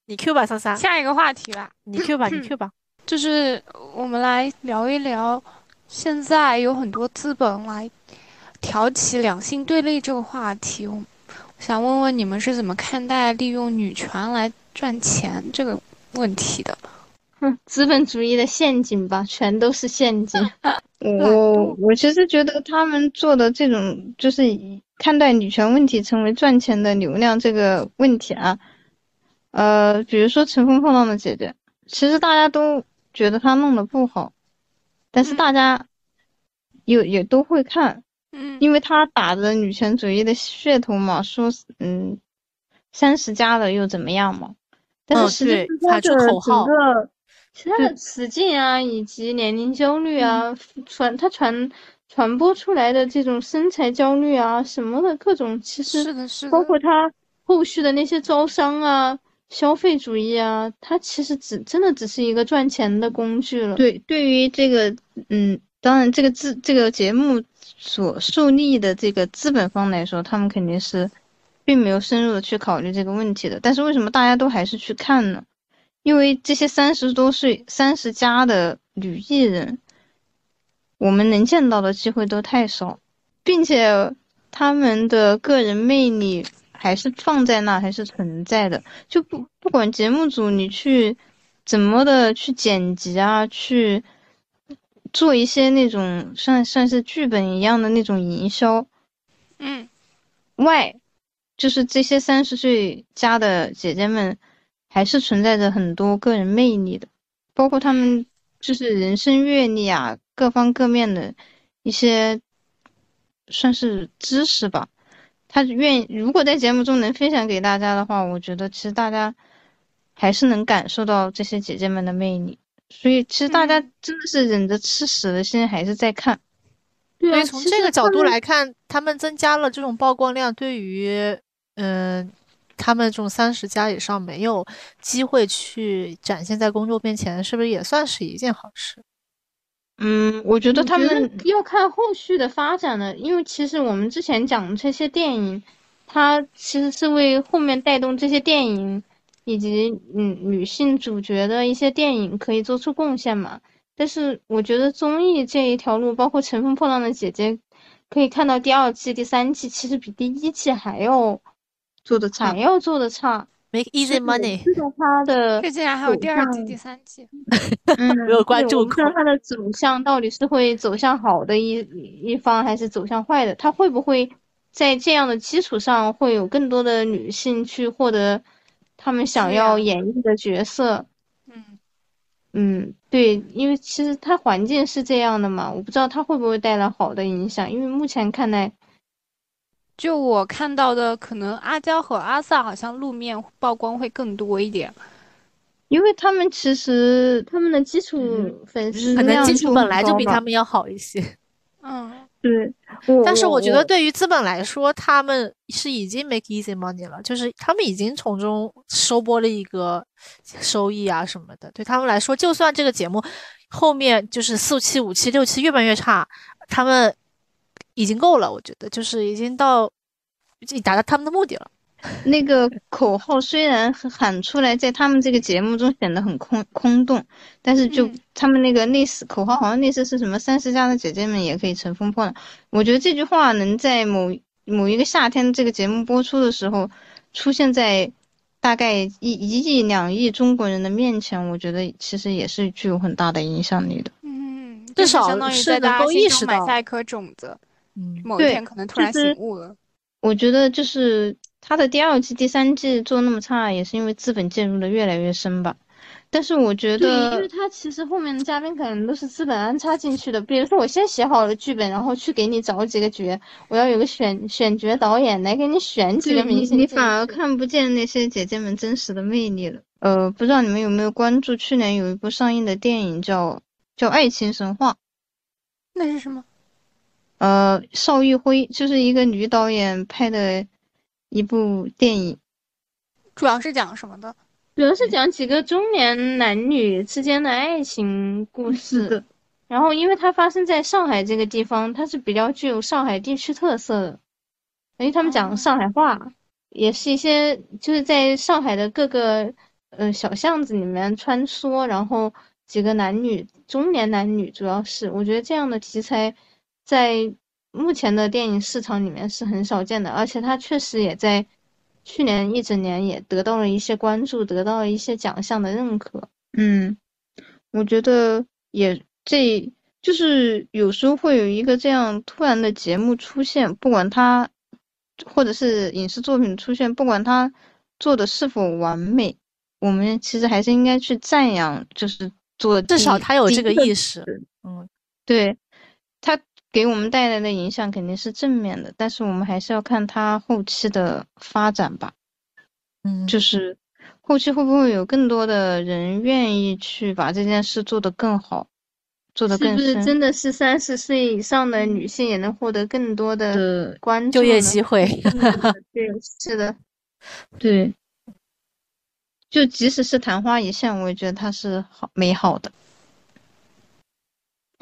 你 Q 吧，莎莎。下一个话题吧，你 Q 吧，你 Q 吧。就是我们来聊一聊，现在有很多资本来挑起两性对立这个话题。我想问问你们是怎么看待利用女权来赚钱这个问题的？哼，资本主义的陷阱吧，全都是陷阱。我我其实觉得他们做的这种，就是看待女权问题成为赚钱的流量这个问题啊。呃，比如说《乘风破浪的姐姐》，其实大家都觉得他弄得不好，但是大家有也都会看。嗯，因为他打着女权主义的噱头嘛，说嗯，三十加了又怎么样嘛？但是实际上他的整个其他的词境啊，以及年龄焦虑啊，传他传传播出来的这种身材焦虑啊什么的各种，其实是的，是的，包括他后续的那些招商啊、消费主义啊，它其实只真的只是一个赚钱的工具了。对，对于这个嗯，当然这个字这个节目。所树立的这个资本方来说，他们肯定是，并没有深入的去考虑这个问题的。但是为什么大家都还是去看呢？因为这些三十多岁、三十加的女艺人，我们能见到的机会都太少，并且他们的个人魅力还是放在那，还是存在的。就不不管节目组你去怎么的去剪辑啊，去。做一些那种算算是剧本一样的那种营销，嗯，外，就是这些三十岁加的姐姐们，还是存在着很多个人魅力的，包括他们就是人生阅历啊，各方各面的一些，算是知识吧。他愿意如果在节目中能分享给大家的话，我觉得其实大家还是能感受到这些姐姐们的魅力。所以，其实大家真的是忍着吃屎的心还是在看。对，从这个角度来看，他们增加了这种曝光量，对于嗯，他们这种三十加以上没有机会去展现在公众面前，是不是也算是一件好事？嗯，我觉得他们要看后续的发展了，因为其实我们之前讲的这些电影，它其实是为后面带动这些电影。以及嗯女性主角的一些电影可以做出贡献嘛。但是我觉得综艺这一条路，包括《乘风破浪的姐姐》，可以看到第二季、第三季其实比第一季还要做的差，还要做的差。Make easy money。知道他的，这竟然还有第二季、第三季，嗯，没有关注。不知道他的走向到底是会走向好的一一方，还是走向坏的？他会不会在这样的基础上，会有更多的女性去获得他们想要演绎的角色？嗯嗯，对，因为其实他环境是这样的嘛，我不知道他会不会带来好的影响，因为目前看来。就我看到的，可能阿娇和阿 sa 好像路面曝光会更多一点，因为他们其实他们的基础粉丝可能基础本来就比他们要好一些。嗯，对。但是我觉得对于资本来说，他们是已经 make easy money 了，就是他们已经从中收获了一个收益啊什么的。对他们来说，就算这个节目后面就是四期、五期、六期越办越差，他们。已经够了，我觉得就是已经到，已经达到他们的目的了。那个口号虽然喊出来，在他们这个节目中显得很空空洞，但是就他们那个类似口号，好像类似是什么“三十加的姐姐们也可以乘风破浪”。我觉得这句话能在某某一个夏天这个节目播出的时候，出现在大概一一亿两亿中国人的面前，我觉得其实也是具有很大的影响力的。嗯，至少是能够意识到埋下一颗种子。嗯，某一天可能突然醒悟了。我觉得就是他的第二季、第三季做那么差，也是因为资本介入的越来越深吧。但是我觉得，因为他其实后面的嘉宾可能都是资本安插进去的。比如说，我先写好了剧本，然后去给你找几个角，我要有个选选角导演来给你选几个明星，你反而看不见那些姐姐们真实的魅力了。呃，不知道你们有没有关注去年有一部上映的电影叫叫《爱情神话》，那是什么？呃，邵玉辉就是一个女导演拍的一部电影，主要是讲什么的？主要是讲几个中年男女之间的爱情故事。然后，因为它发生在上海这个地方，它是比较具有上海地区特色的，因为他们讲上海话，也是一些就是在上海的各个呃小巷子里面穿梭，然后几个男女，中年男女，主要是我觉得这样的题材。在目前的电影市场里面是很少见的，而且它确实也在去年一整年也得到了一些关注，得到了一些奖项的认可。嗯，我觉得也这就是有时候会有一个这样突然的节目出现，不管它或者是影视作品出现，不管它做的是否完美，我们其实还是应该去赞扬，就是做至少他有这个意识。嗯，对。给我们带来的影响肯定是正面的，但是我们还是要看它后期的发展吧。嗯，就是后期会不会有更多的人愿意去把这件事做得更好，做得更深？是不是真的是三十岁以上的女性也能获得更多的关注、就业机会？对，是的，对。就即使是昙花一现，我也觉得它是好美好的。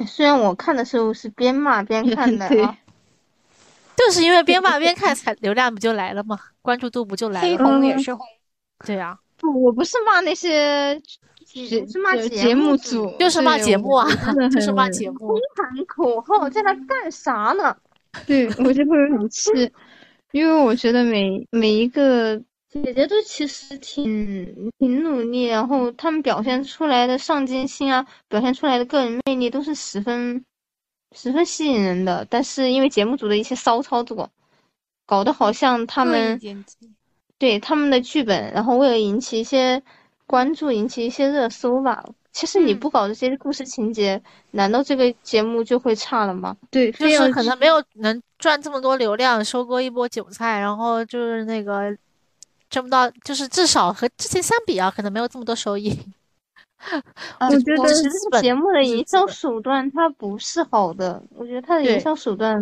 虽然我看的时候是边骂边看的啊，就是因为边骂边看，才流量不就来了吗？关注度不就来了？黑红也是红，对呀。不，我不是骂那些，是骂节目组，就是骂节目啊，就是骂节目。空喊口号在那干啥呢？对我就会很气，因为我觉得每每一个。姐姐都其实挺挺努力，然后他们表现出来的上进心啊，表现出来的个人魅力都是十分十分吸引人的。但是因为节目组的一些骚操作，搞得好像他们对他们的剧本，然后为了引起一些关注，引起一些热搜吧。其实你不搞这些故事情节，难道这个节目就会差了吗？对，就是可能没有能赚这么多流量，收割一波韭菜，然后就是那个。挣不到，就是至少和之前相比啊，可能没有这么多收益。我觉得这个节目的营销手段它不是好的，我觉得它的营销手段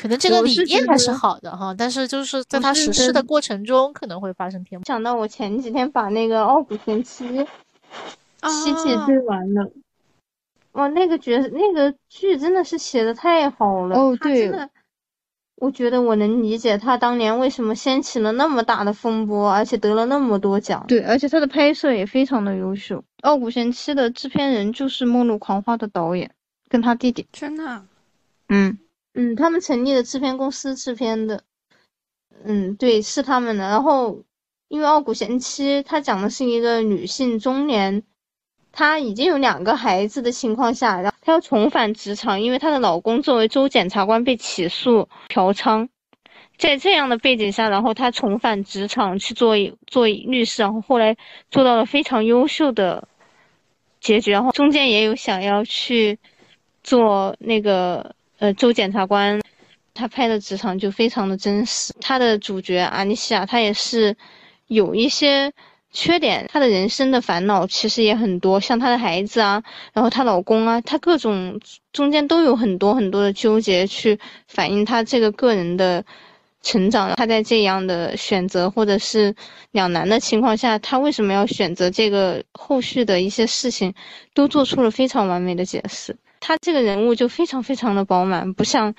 可能这个理念还是好的哈，但是就是在它实施的过程中可能会发生偏。想到我前几天把那个《傲骨贤妻》七季追完了，哇，那个角那个剧真的是写的太好了哦，对。我觉得我能理解他当年为什么掀起了那么大的风波，而且得了那么多奖。对，而且他的拍摄也非常的优秀。《傲骨贤妻》的制片人就是《末路狂花》的导演，跟他弟弟。真的？嗯嗯，他们成立的制片公司制片的。嗯，对，是他们的。然后，因为《傲骨贤妻》它讲的是一个女性中年。她已经有两个孩子的情况下，然后她要重返职场，因为她的老公作为州检察官被起诉嫖娼，在这样的背景下，然后她重返职场去做做律师，然后后来做到了非常优秀的结局，然后中间也有想要去做那个呃州检察官，他拍的职场就非常的真实，他的主角阿尼西亚他也是有一些。缺点，她的人生的烦恼其实也很多，像她的孩子啊，然后她老公啊，她各种中间都有很多很多的纠结，去反映她这个个人的成长。她在这样的选择或者是两难的情况下，她为什么要选择这个？后续的一些事情都做出了非常完美的解释。她这个人物就非常非常的饱满，不像。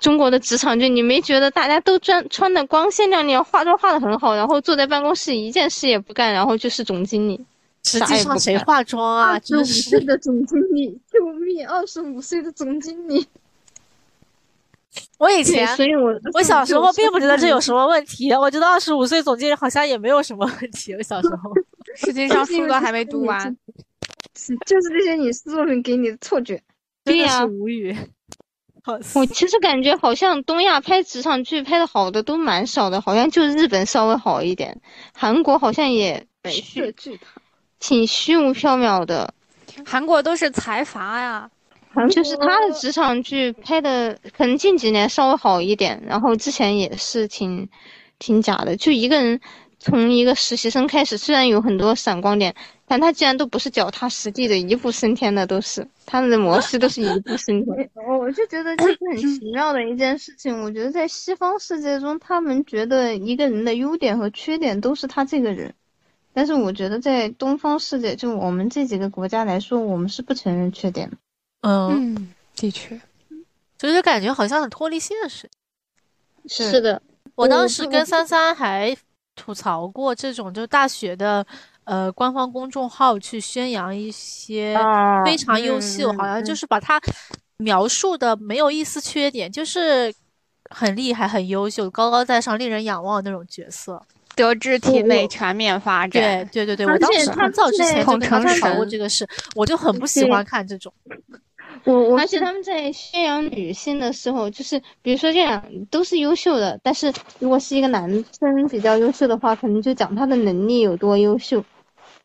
中国的职场剧，你没觉得大家都穿穿的光鲜亮丽，化妆化的很好，然后坐在办公室一件事也不干，然后就是总经理。实际上谁化妆啊？二十五岁的总经理，救命！二十五岁的总经理。我以前，所以我我小时候并不觉得这有什么问题，我觉得二十五岁总经理好像也没有什么问题。我小时候，实际上书都还没读完，就是这些影视作品给你的错觉。真的是无语。我其实感觉好像东亚拍职场剧拍的好的都蛮少的，好像就日本稍微好一点，韩国好像也是挺虚无缥缈的。韩国都是财阀呀，就是他的职场剧拍的可能近几年稍微好一点，然后之前也是挺挺假的，就一个人从一个实习生开始，虽然有很多闪光点。但他竟然都不是脚踏实地的，一步升天的，都是他们的模式都是一步升天。我就觉得这是很奇妙的一件事情。我觉得在西方世界中，他们觉得一个人的优点和缺点都是他这个人，但是我觉得在东方世界，就我们这几个国家来说，我们是不承认缺点的。嗯，的确，就是感觉好像很脱离现实。是的，我当时跟三三还吐槽过这种，就大学的。呃，官方公众号去宣扬一些非常优秀，好像就是把它描述的没有一丝缺点，就是很厉害、很优秀、高高在上、令人仰望那种角色，德智体美全面发展。对对对对，我当时很早之前就跟他谈过这个事，我就很不喜欢看这种。我而且他们在宣扬女性的时候，就是比如说这样都是优秀的，但是如果是一个男生比较优秀的话，可能就讲他的能力有多优秀。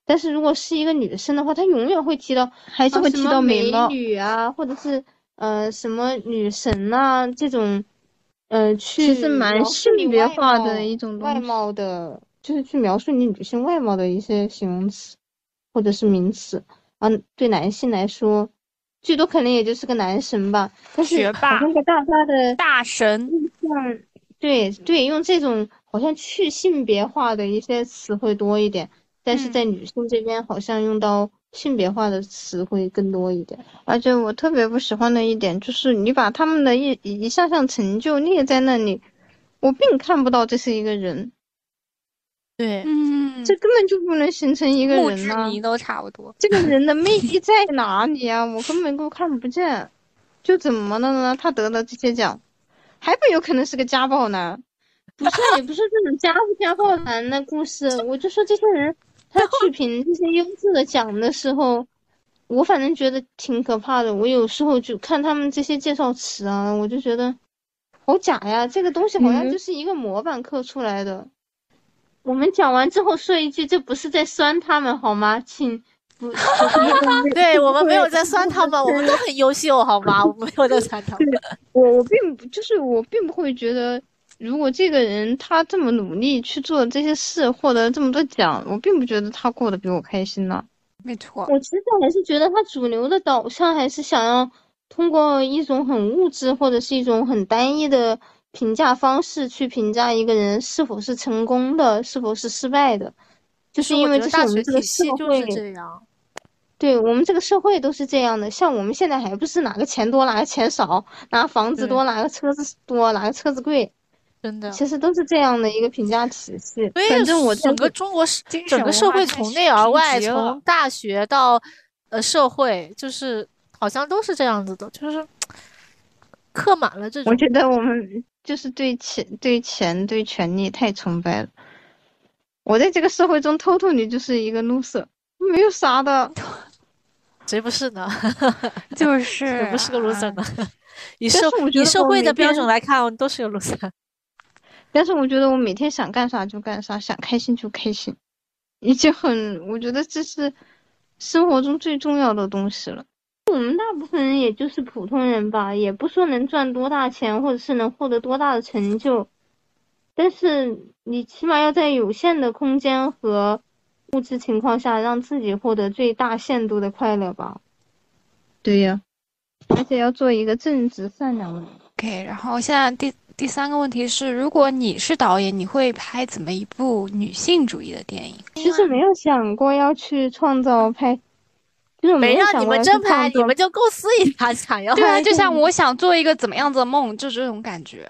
但是如果是一个女生的话，她永远会提到，还是会提到美女啊，或者是呃什么女神啊这种，呃去其实蛮性别化的一种外貌的，就是去描述你女性外貌的一些形容词，或者是名词。啊，对男性来说，最多可能也就是个男神吧。学霸，那个大家的大神，像对对，用这种好像去性别化的一些词会多一点。但是在女性这边，好像用到性别化的词会更多一点。而且我特别不喜欢的一点就是，你把他们的一一项项成就列在那里，我并看不到这是一个人。对，嗯，这根本就不能形成一个人啊。都差不多。这个人的魅力在哪里啊？我根本都看不见。就怎么了呢？他得了这些奖，还不有可能是个家暴男？不是，也不是这种家不家暴男的故事。我就说这些人。他去评这些优质的奖的时候，我反正觉得挺可怕的。我有时候就看他们这些介绍词啊，我就觉得好假呀！这个东西好像就是一个模板刻出来的。我们讲完之后说一句，这不是在酸他们好吗？请不，对我们没有在酸他们，我们都很优秀好吗？我没有在酸他们。我我并不就是我并不会觉得。如果这个人他这么努力去做这些事，获得这么多奖，我并不觉得他过得比我开心呢。没错，我其实还是觉得他主流的导向还是想要通过一种很物质或者是一种很单一的评价方式去评价一个人是否是成功的，是否是失败的，就是因为这是我们这个社会这样。对我们这个社会都是这样的。像我们现在还不是哪个钱多哪个钱少，哪个房子多哪个车子多哪个车子贵，真的，其实都是这样的一个评价体系。反正我整个中国整个社会从内而外，从大学到呃社会，就是好像都是这样子的，就是刻满了这种。我觉得我们就是对钱、对钱、对权力太崇拜了。我在这个社会中偷偷你就是一个 loser，没有啥的。谁不是呢？就是，谁不是个 loser 呢？以社以社会的标准来看，都是个 loser。但是我觉得我每天想干啥就干啥，想开心就开心，已经很，我觉得这是生活中最重要的东西了。我们大部分人也就是普通人吧，也不说能赚多大钱，或者是能获得多大的成就。但是你起码要在有限的空间和物质情况下，让自己获得最大限度的快乐吧。对呀，而且要做一个正直善良的人。OK，然后现在第第三个问题是，如果你是导演，你会拍怎么一部女性主义的电影？其实没有想过要去创造拍，就是没让你们真拍，你们就构思一下想要。对啊，就像我想做一个怎么样子的梦，就这种感觉。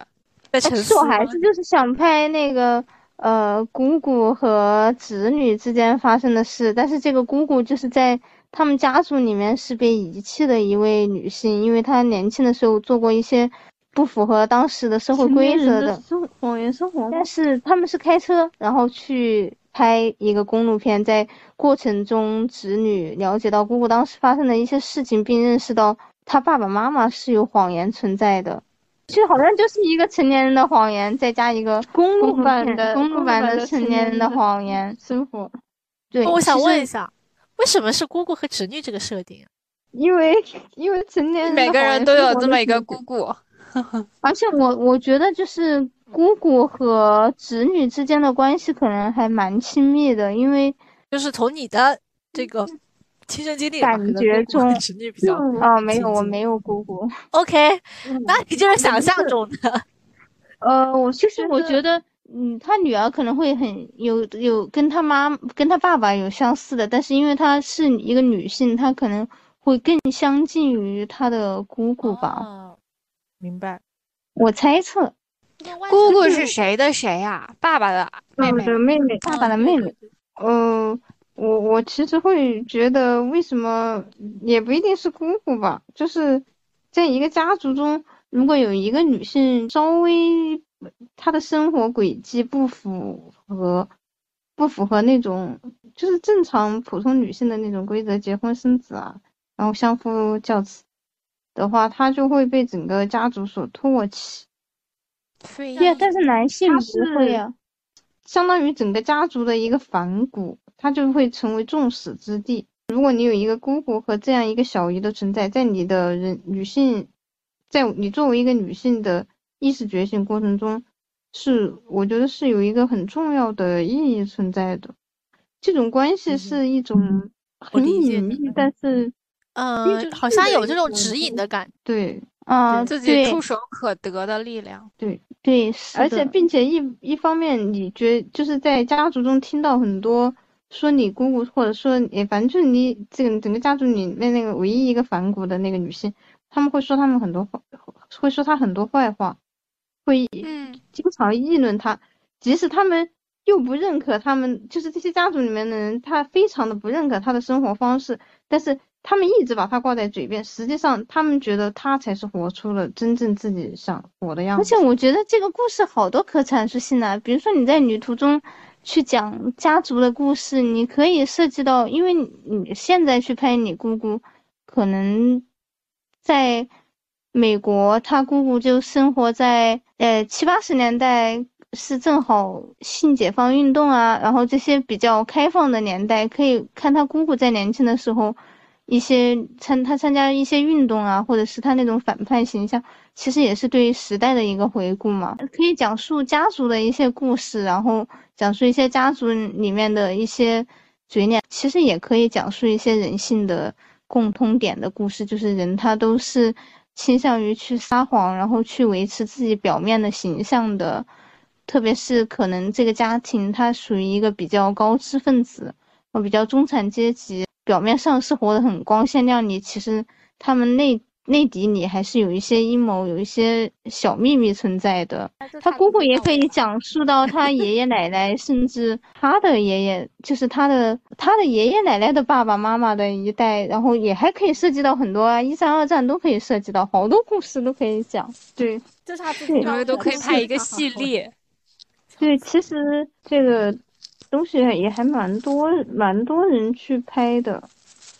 其实我还是就是想拍那个呃姑姑和侄女之间发生的事，但是这个姑姑就是在他们家族里面是被遗弃的一位女性，因为她年轻的时候做过一些不符合当时的社会规则的谎言生活。但是他们是开车，然后去拍一个公路片，在过程中侄女了解到姑姑当时发生的一些事情，并认识到她爸爸妈妈是有谎言存在的。其实好像就是一个成年人的谎言，再加一个公路版的公路版的成年人的谎言生活。对，我想问一下，为什么是姑姑和侄女这个设定？因为因为成年人每个人都有这么一个姑姑，而且我我觉得就是姑姑和侄女之间的关系可能还蛮亲密的，因为就是从你的这个。亲身经历，感觉中侄女比较啊，没有，我没有姑姑。OK，那你就是想象中的。呃，我其实我觉得，嗯，他女儿可能会很有有跟他妈跟他爸爸有相似的，但是因为她是一个女性，她可能会更相近于她的姑姑吧。明白。我猜测，姑姑是谁的谁呀？爸爸的妹妹的。妹妹，爸爸的妹妹。嗯。我我其实会觉得，为什么也不一定是姑姑吧？就是在一个家族中，如果有一个女性稍微她的生活轨迹不符合，不符合那种就是正常普通女性的那种规则，结婚生子啊，然后相夫教子的话，她就会被整个家族所唾弃。对呀，但是男性不会啊，相当于整个家族的一个反骨。他就会成为众矢之的。如果你有一个姑姑和这样一个小姨的存在，在你的人女性，在你作为一个女性的意识觉醒过程中，是我觉得是有一个很重要的意义存在的。这种关系是一种很隐秘，但是，嗯，好像有这种指引的感。对，啊，自己触手可得的力量。对对，而且并且一一方面，你觉就是在家族中听到很多。说你姑姑，或者说你，反正就是你这个整个家族里面那个唯一一个反骨的那个女性，他们会说他们很多话，会说她很多坏话，会嗯经常议论她，即使他们又不认可他们，就是这些家族里面的人，他非常的不认可她的生活方式，但是他们一直把他挂在嘴边，实际上他们觉得他才是活出了真正自己想活的样子。而且我觉得这个故事好多可阐述性的，比如说你在旅途中。去讲家族的故事，你可以涉及到，因为你现在去拍你姑姑，可能在美国，他姑姑就生活在呃七八十年代，是正好性解放运动啊，然后这些比较开放的年代，可以看他姑姑在年轻的时候。一些参他参加一些运动啊，或者是他那种反叛形象，其实也是对于时代的一个回顾嘛。可以讲述家族的一些故事，然后讲述一些家族里面的一些嘴脸，其实也可以讲述一些人性的共通点的故事，就是人他都是倾向于去撒谎，然后去维持自己表面的形象的，特别是可能这个家庭他属于一个比较高知分子，或比较中产阶级。表面上是活得很光鲜亮丽，其实他们内内底里还是有一些阴谋，有一些小秘密存在的。他姑姑也可以讲述到他爷爷奶奶，甚至他的爷爷，就是他的他的爷爷奶奶的爸爸妈妈的一代，然后也还可以涉及到很多啊，一战二战都可以涉及到，好多故事都可以讲。对，这是他自己都可以拍一个系列。对，其实这个东西也还蛮多，蛮多人去拍的。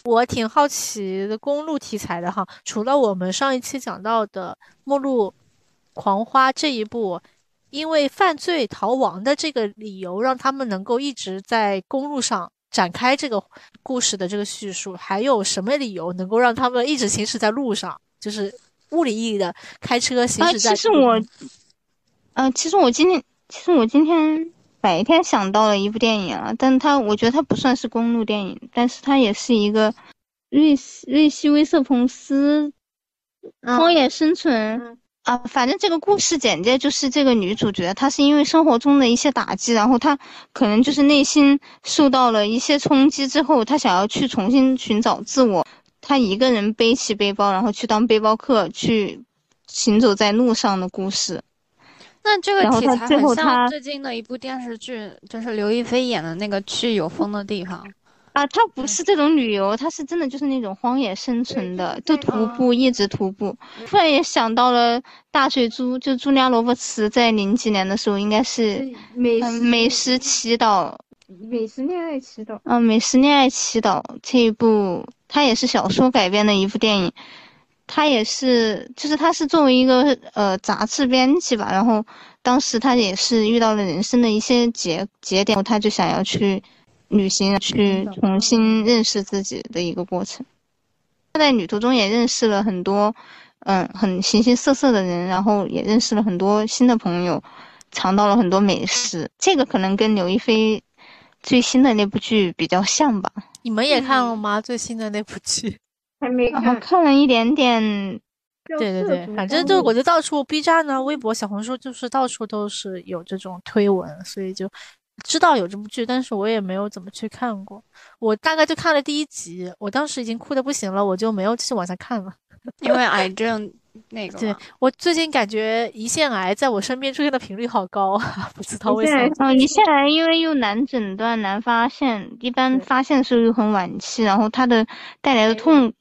我挺好奇的公路题材的哈，除了我们上一期讲到的《末路狂花》这一部，因为犯罪逃亡的这个理由，让他们能够一直在公路上展开这个故事的这个叙述，还有什么理由能够让他们一直行驶在路上，就是物理意义的开车行驶在？啊，其实我，嗯，其实我今天，其实我今天。白天想到了一部电影啊，但它我觉得它不算是公路电影，但是它也是一个瑞西瑞西威瑟彭斯荒野生存啊。反正这个故事简介就是这个女主角，她是因为生活中的一些打击，然后她可能就是内心受到了一些冲击之后，她想要去重新寻找自我，她一个人背起背包，然后去当背包客，去行走在路上的故事。那这个题材很像最近的一部电视剧，就是刘亦菲演的那个《去有风的地方》啊。它不是这种旅游，它是真的就是那种荒野生存的，就徒步一直徒步。突然也想到了大水珠，就朱莉亚·罗伯茨在零几年的时候，应该是美美食祈祷，美食恋爱祈祷。嗯，美食恋爱祈祷这一部，它也是小说改编的一部电影。他也是，就是他是作为一个呃杂志编辑吧，然后当时他也是遇到了人生的一些节节点，他就想要去旅行，去重新认识自己的一个过程。他在旅途中也认识了很多，嗯，很形形色色的人，然后也认识了很多新的朋友，尝到了很多美食。这个可能跟刘亦菲最新的那部剧比较像吧？你们也看了吗？最新的那部剧？还没看，看了一点点。对对对，反正就我就到处 B 站呢、微博、小红书，就是到处都是有这种推文，所以就知道有这部剧，但是我也没有怎么去看过。我大概就看了第一集，我当时已经哭的不行了，我就没有继续往下看了。因为癌症那个，对我最近感觉胰腺癌在我身边出现的频率好高，不知道为什么。嗯，胰腺癌因为又难诊断、难发现，一般发现的时候又很晚期，然后它的带来的痛。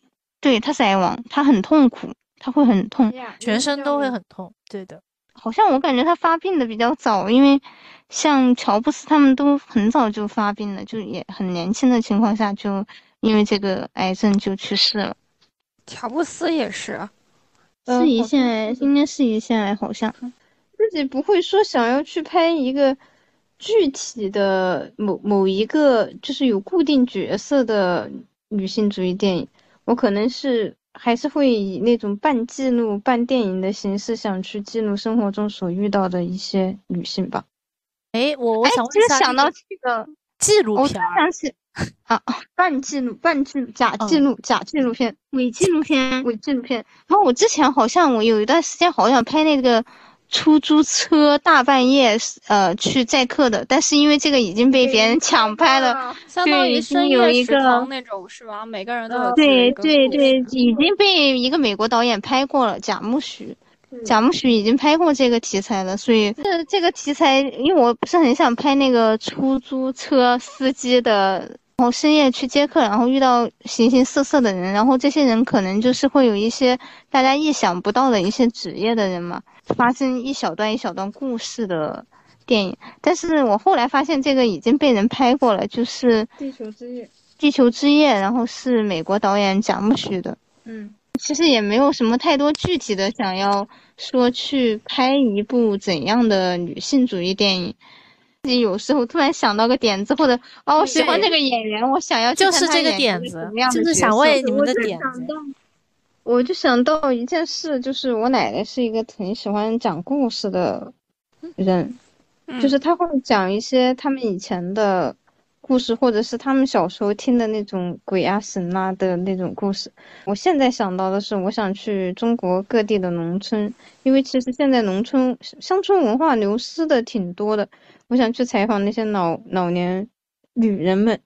对，他是癌王，他很痛苦，他会很痛，全身都会很痛。对的，好像我感觉他发病的比较早，因为像乔布斯他们都很早就发病了，就也很年轻的情况下就因为这个癌症就去世了。乔布斯也是，是胰腺癌，应该是胰腺癌，好像自己不会说想要去拍一个具体的某某一个就是有固定角色的女性主义电影。我可能是还是会以那种半记录、半电影的形式，想去记录生活中所遇到的一些女性吧。哎，我我想就是想到这个纪录片，我想起啊，半记录、半记录、假记录、假纪录片、伪纪录片、伪纪录片。然后我之前好像我有一段时间好想拍那个。出租车大半夜呃去载客的，但是因为这个已经被别人抢拍了，相当于深夜食堂那种是吧？每个人都有对对对，已经被一个美国导演拍过了，贾木许，贾木许已经拍过这个题材了，所以这这个题材，因为我不是很想拍那个出租车司机的。然后深夜去接客，然后遇到形形色色的人，然后这些人可能就是会有一些大家意想不到的一些职业的人嘛，发生一小段一小段故事的电影。但是我后来发现这个已经被人拍过了，就是《地球之夜》。地球之夜，然后是美国导演贾木许的。嗯，其实也没有什么太多具体的想要说去拍一部怎样的女性主义电影。自己有时候突然想到个点子，或者哦，我喜欢这个演员，我想要就是这个点子，就是想问你们的点子。我就想到一件事，就是我奶奶是一个很喜欢讲故事的人，就是她会讲一些他们以前的故事，或者是他们小时候听的那种鬼啊神啊的那种故事。我现在想到的是，我想去中国各地的农村，因为其实现在农村乡村文化流失的挺多的。我想去采访那些老老年女人们。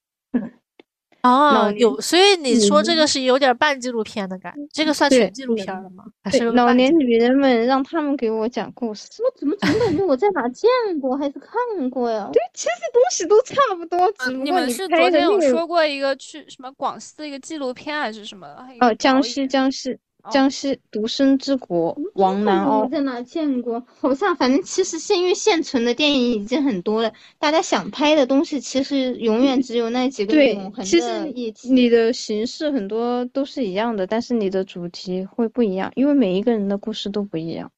哦，有，所以你说这个是有点半纪录片的感觉，这个算全纪录片了吗？还是老年女人们让他们给我讲故事，我怎么总感觉我在哪见过还是看过呀？对，其实东西都差不多，只不过你们是昨天有说过一个去什么广西的一个纪录片还是什么？哦，江西，江西。江西独生之国，王南欧在哪见过？好像反正其实现因为现存的电影已经很多了，大家想拍的东西其实永远只有那几个永恒的议题。你的形式很多都是一样的，但是你的主题会不一样，因为每一个人的故事都不一样。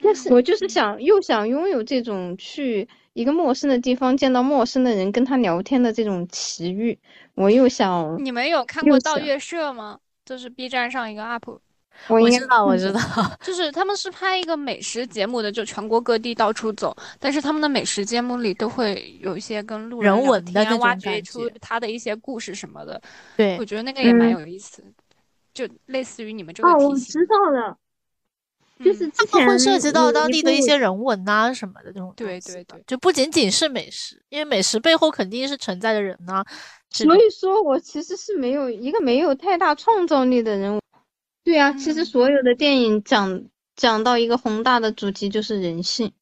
但是我就是想又想拥有这种去一个陌生的地方见到陌生的人跟他聊天的这种奇遇，我又想。你们有看过《盗月社》吗？就是 B 站上一个 UP，我知道，我知道，就是他们是拍一个美食节目的，就全国各地到处走，但是他们的美食节目里都会有一些跟路人文的挖掘出他的一些故事什么的。对，我觉得那个也蛮有意思，就类似于你们这个题型。哦，我知道了，就是之前会涉及到当地的一些人文啊什么的这种。对对对，就不仅仅是美食，因为美食背后肯定是存在的人呢。所以说我其实是没有一个没有太大创造力的人。对啊，其实所有的电影讲讲到一个宏大的主题就是人性。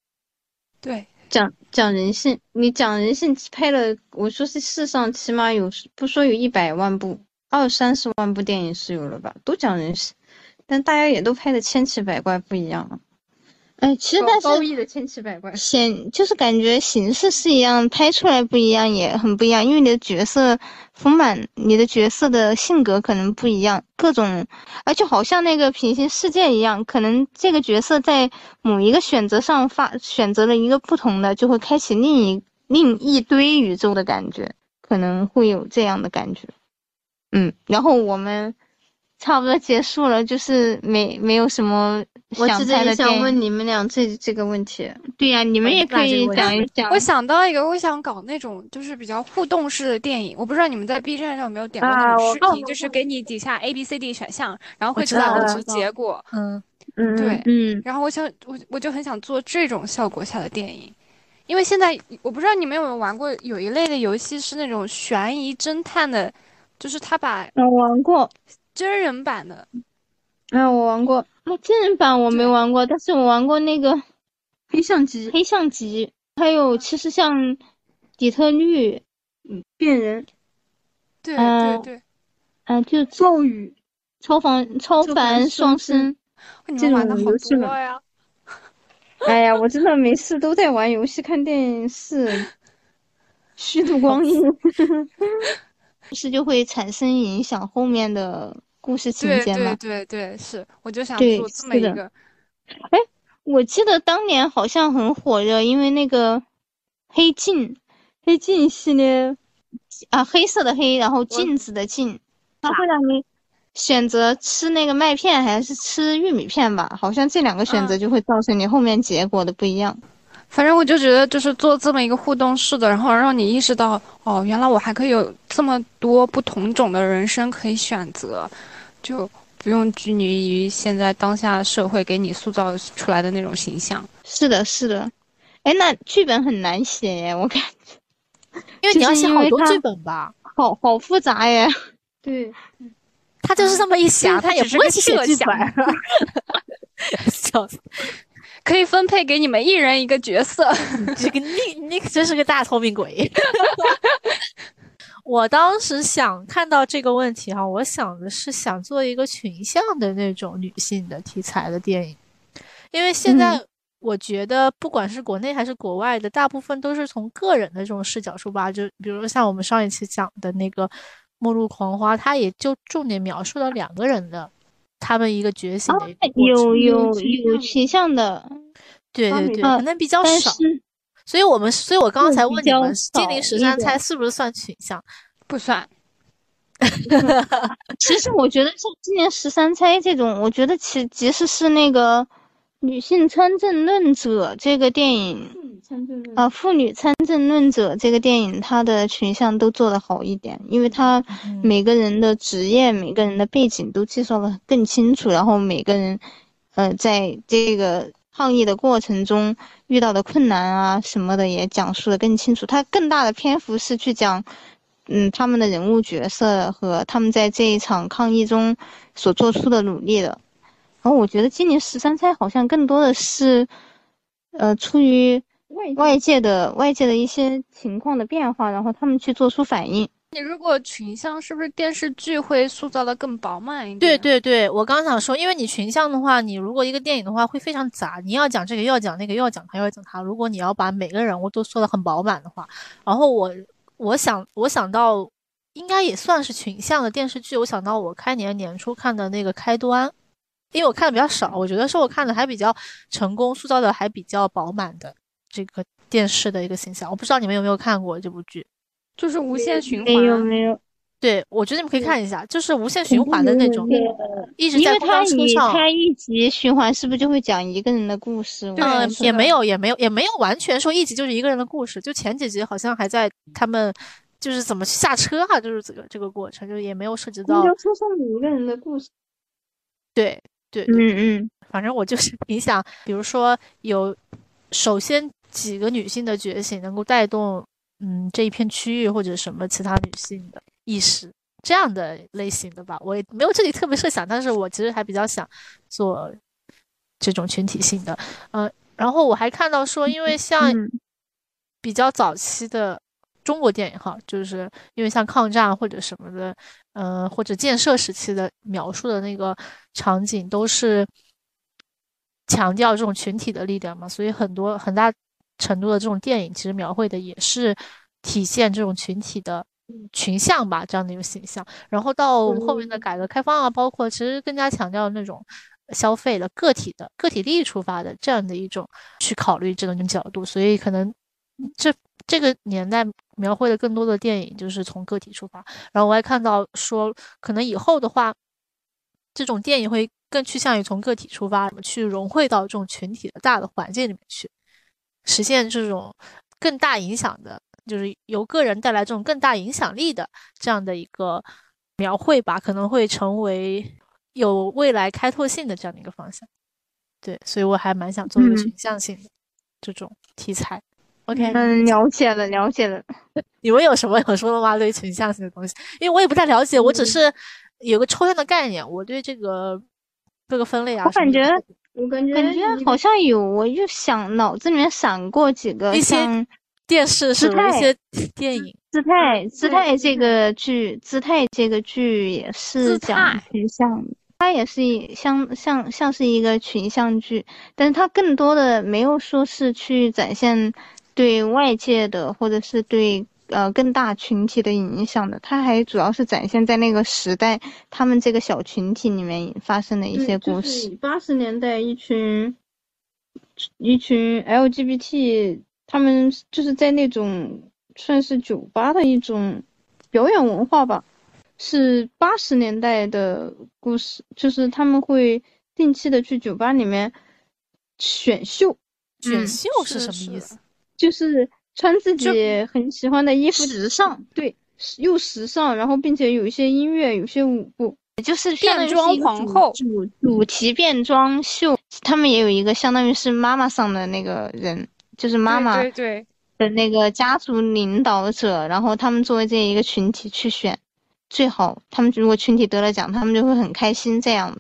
对，讲讲人性，你讲人性拍了，我说是世上起码有不说有一百万部，二三十万部电影是有了吧，都讲人性，但大家也都拍的千奇百怪不一样。哎，其实但是高义的千奇百怪，显就是感觉形式是一样，拍出来不一样，也很不一样。因为你的角色丰满，你的角色的性格可能不一样，各种，而且好像那个平行世界一样，可能这个角色在某一个选择上发选择了一个不同的，就会开启另一另一堆宇宙的感觉，可能会有这样的感觉。嗯，然后我们。差不多结束了，就是没没有什么想猜的。想问你们俩这这个问题。对呀，你们也可以讲一讲。我想到一个，我想搞那种就是比较互动式的电影。我不知道你们在 B 站上有没有点过那种视频，就是给你底下 A、B、C、D 选项，然后会出来结果。嗯嗯，对，嗯。然后我想，我我就很想做这种效果下的电影，因为现在我不知道你们有没有玩过，有一类的游戏是那种悬疑侦探的，就是他把。我玩过。真人版的，啊，我玩过。那真人版我没玩过，但是我玩过那个黑相机，黑相机，还有其实像底特律，嗯，变人，对对对，嗯，就咒语，超凡超凡双生，这种游戏呀。哎呀，我真的没事都在玩游戏、看电视，虚度光阴，不是就会产生影响后面的。故事情节吗？对对对，是，我就想做这么一个。哎，我记得当年好像很火热，因为那个黑镜，黑镜系列啊，黑色的黑，然后镜子的镜，他会让你选择吃那个麦片还是吃玉米片吧？好像这两个选择就会造成你后面结果的不一样。反正我就觉得，就是做这么一个互动式的，然后让你意识到，哦，原来我还可以有这么多不同种的人生可以选择。就不用拘泥于现在当下社会给你塑造出来的那种形象。是的，是的。哎，那剧本很难写耶，我感觉，因为你要写好多剧本吧，好好复杂耶。对，他就是这么一想，他也不会写剧本。笑死！可以分配给你们一人一个角色。这个你你真是个大聪明鬼。我当时想看到这个问题哈，我想的是想做一个群像的那种女性的题材的电影，因为现在我觉得不管是国内还是国外的，大部分都是从个人的这种视角出发，就比如像我们上一期讲的那个《末路狂花》，它也就重点描述了两个人的他们一个觉醒的有有有群像的，对对对，可能比较少。所以我们，所以我刚才问你们，《金陵十三钗》是不是算群像？不算。其实我觉得像《今年十三钗》这种，我觉得其即使是那个《女性参政论者》这个电影，啊，《妇女参政论者》这个电影，它的群像都做得好一点，因为它每个人的职业、每个人的背景都介绍的更清楚，然后每个人，呃，在这个。抗议的过程中遇到的困难啊什么的也讲述得更清楚。它更大的篇幅是去讲嗯他们的人物角色和他们在这一场抗议中所做出的努力的。然后我觉得今年十三钗好像更多的是，呃，出于外界的外界的一些情况的变化，然后他们去做出反应。你如果群像，是不是电视剧会塑造的更饱满一点？对对对，我刚想说，因为你群像的话，你如果一个电影的话会非常杂，你要讲这个，又要讲那个，又要讲他，又要讲他。如果你要把每个人物都说的很饱满的话，然后我我想我想到应该也算是群像的电视剧，我想到我开年年初看的那个开端，因为我看的比较少，我觉得是我看的还比较成功，塑造的还比较饱满的这个电视的一个形象。我不知道你们有没有看过这部剧。就是无限循环，没有没有。对，我觉得你们可以看一下，就是无限循环的那种，一直在他车上。他一集循环是不是就会讲一个人的故事？嗯，也没有，也没有，也没有完全说一集就是一个人的故事。就前几集好像还在他们就是怎么去下车啊，就是这个这个过程，就也没有涉及到。公交车上一个人的故事。对对，嗯嗯，反正我就是 挺想，比如说有首先几个女性的觉醒，能够带动。嗯，这一片区域或者什么其他女性的意识这样的类型的吧，我也没有这里特别设想，但是我其实还比较想做这种群体性的。嗯，然后我还看到说，因为像比较早期的中国电影哈，就是因为像抗战或者什么的，嗯，或者建设时期的描述的那个场景都是强调这种群体的力量嘛，所以很多很大。程度的这种电影，其实描绘的也是体现这种群体的群像吧，这样的一个形象。然后到后面的改革开放啊，包括其实更加强调那种消费的个体的个体利益出发的这样的一种去考虑这种角度。所以可能这这个年代描绘的更多的电影就是从个体出发。然后我还看到说，可能以后的话，这种电影会更趋向于从个体出发，去融汇到这种群体的大的环境里面去。实现这种更大影响的，就是由个人带来这种更大影响力的这样的一个描绘吧，可能会成为有未来开拓性的这样的一个方向。对，所以我还蛮想做一个群像性的这种题材。OK，嗯，了解了，了解了。你们有什么想说的吗？对群像性的东西，因为我也不太了解，我只是有个抽象的概念。我对这个各个分类啊，我感觉。我感觉感觉好像有，我就想脑子里面闪过几个一些电视是一些电影，姿态姿态这个剧，姿态这个剧也是讲群像，它也是一像像像是一个群像剧，但是它更多的没有说是去展现对外界的或者是对。呃，更大群体的影响的，它还主要是展现在那个时代，他们这个小群体里面发生的一些故事。八十年代，一群一群 LGBT，他们就是在那种算是酒吧的一种表演文化吧，是八十年代的故事，就是他们会定期的去酒吧里面选秀。选秀是什么意思？就是。穿自己很喜欢的衣服，时尚，对，又时尚，然后并且有一些音乐，有些舞步，就是变装皇后主主题变装秀。他们也有一个相当于是妈妈上的那个人，就是妈妈对对的那个家族领导者，然后他们作为这一个群体去选最好，他们如果群体得了奖，他们就会很开心。这样，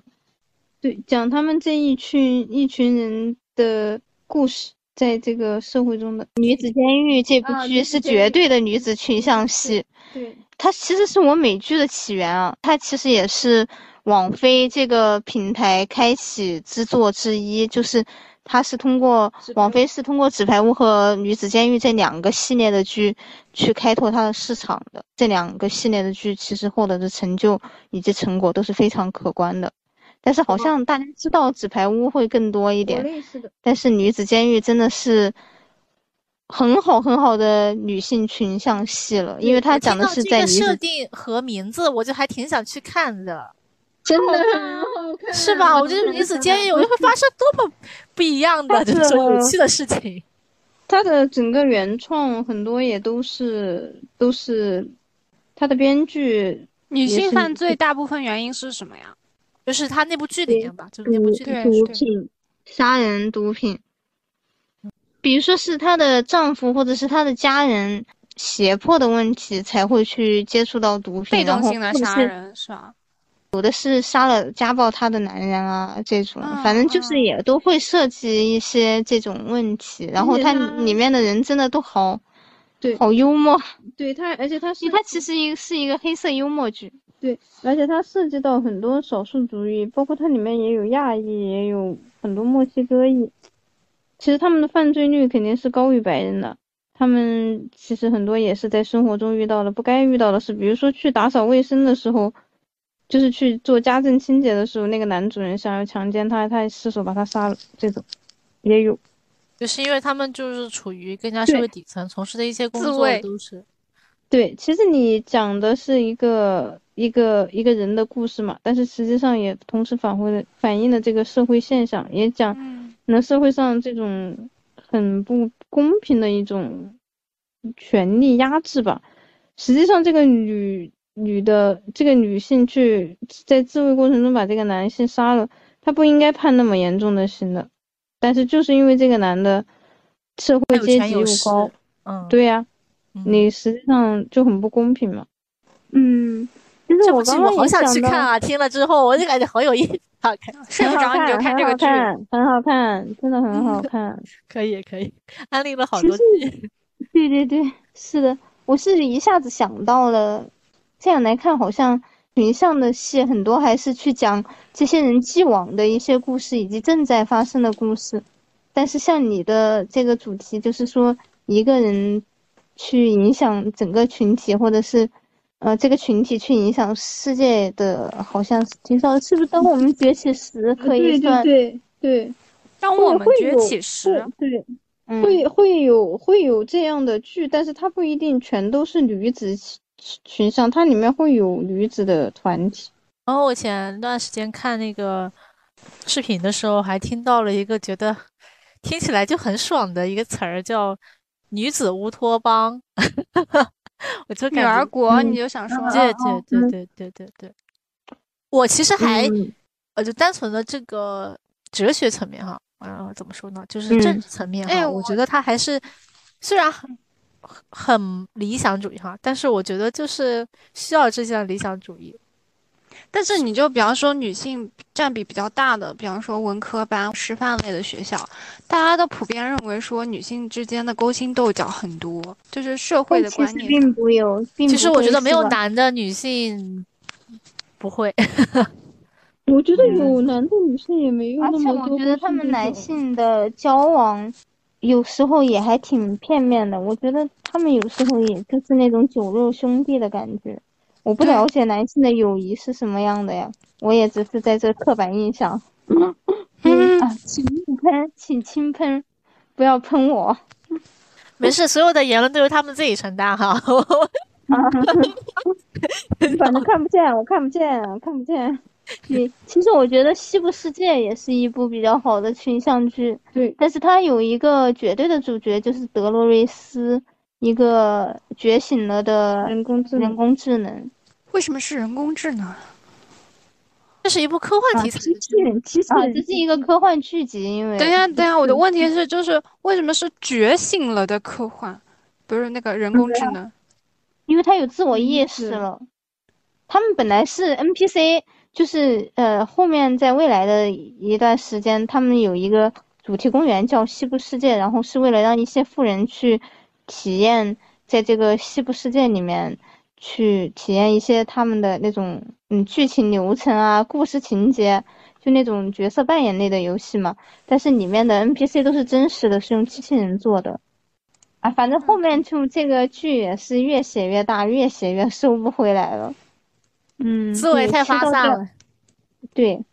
对，讲他们这一群一群人的故事。在这个社会中的《女子监狱》这部剧是绝对的女子群像戏，对它其实是我美剧的起源啊，它其实也是网飞这个平台开启之作之一，就是它是通过网飞是通过《纸牌屋》和《女子监狱》这两个系列的剧去开拓它的市场的，这两个系列的剧其实获得的成就以及成果都是非常可观的。但是好像大家知道纸牌屋会更多一点，但是女子监狱真的是很好很好的女性群像戏了，因为它讲的是在设定和名字，我就还挺想去看的，真的是吧？我觉得女子监狱我就会发生多么不一样的 这种有趣的事情。它的整个原创很多也都是都是它的编剧。女性犯罪大部分原因是什么呀？就是他那部剧里面吧，就是那部剧里毒品、杀人、毒品，比如说是她的丈夫或者是她的家人胁迫的问题才会去接触到毒品，被动性的杀人是吧？有的是杀了家暴她的男人啊，这种，反正就是也都会涉及一些这种问题。然后它里面的人真的都好，对，好幽默。对他，而且他是他其实一个是一个黑色幽默剧。对，而且它涉及到很多少数族裔，包括它里面也有亚裔，也有很多墨西哥裔。其实他们的犯罪率肯定是高于白人的。他们其实很多也是在生活中遇到了不该遇到的事，比如说去打扫卫生的时候。就是去做家政清洁的时候，那个男主人想要强奸她，他失手把她杀了，这种也有。就是因为他们就是处于更加社会底层，从事的一些工作都是。对，其实你讲的是一个一个一个人的故事嘛，但是实际上也同时反回反映了这个社会现象，也讲那社会上这种很不公平的一种权力压制吧。实际上，这个女。女的这个女性去在自卫过程中把这个男性杀了，她不应该判那么严重的刑的，但是就是因为这个男的社会阶级又高，嗯，对呀，你实际上就很不公平嘛。嗯，其实我刚刚好想去看啊，听了之后我就感觉好有意思，好看，睡不着你就看这个剧，很好看，真的很好看，可以可以，安利了好多剧，对对对，是的，我是一下子想到了。这样来看，好像群像的戏很多还是去讲这些人既往的一些故事以及正在发生的故事。但是像你的这个主题，就是说一个人去影响整个群体，或者是呃这个群体去影响世界的，好像是挺少的。是不是？当我们崛起时可以算？对对对，当我们崛起时，对，会会有会有这样的剧，但是它不一定全都是女子。群像，它里面会有女子的团体。然后我前段时间看那个视频的时候，还听到了一个觉得听起来就很爽的一个词儿，叫“女子乌托邦”。我就女儿国，你就想说？对对对对对对对。我其实还呃，就单纯的这个哲学层面哈，呃，怎么说呢？就是政治层面哈，我觉得他还是虽然很。很理想主义哈，但是我觉得就是需要这项理想主义。但是你就比方说女性占比比较大的，比方说文科班、师范类的学校，大家都普遍认为说女性之间的勾心斗角很多，就是社会的观念并不有。其实我觉得没有男的女性不会。我觉得有男的女性也没有那么多。而且我觉得他们男性的交往。有时候也还挺片面的，我觉得他们有时候也就是那种酒肉兄弟的感觉。我不了解男性的友谊是什么样的呀，我也只是在这刻板印象。嗯啊，请勿喷，请轻喷，不要喷我。没事，所有的言论都由他们自己承担哈。反正看不见，我看不见，看不见。你，其实我觉得《西部世界》也是一部比较好的群像剧。对，但是它有一个绝对的主角，就是德罗瑞斯，一个觉醒了的人工智能。人工智能。为什么是人工智能？这是一部科幻题材。机器人，机器人，这是一个科幻剧集。因为等一下，等一下，我的问题是，就是为什么是觉醒了的科幻，不是那个人工智能？因为它有自我意识了。他们本来是 NPC。就是呃，后面在未来的一段时间，他们有一个主题公园叫西部世界，然后是为了让一些富人去体验，在这个西部世界里面去体验一些他们的那种嗯剧情流程啊、故事情节，就那种角色扮演类的游戏嘛。但是里面的 NPC 都是真实的，是用机器人做的啊。反正后面就这个剧也是越写越大，越写越收不回来了。嗯，思维太发散了。对，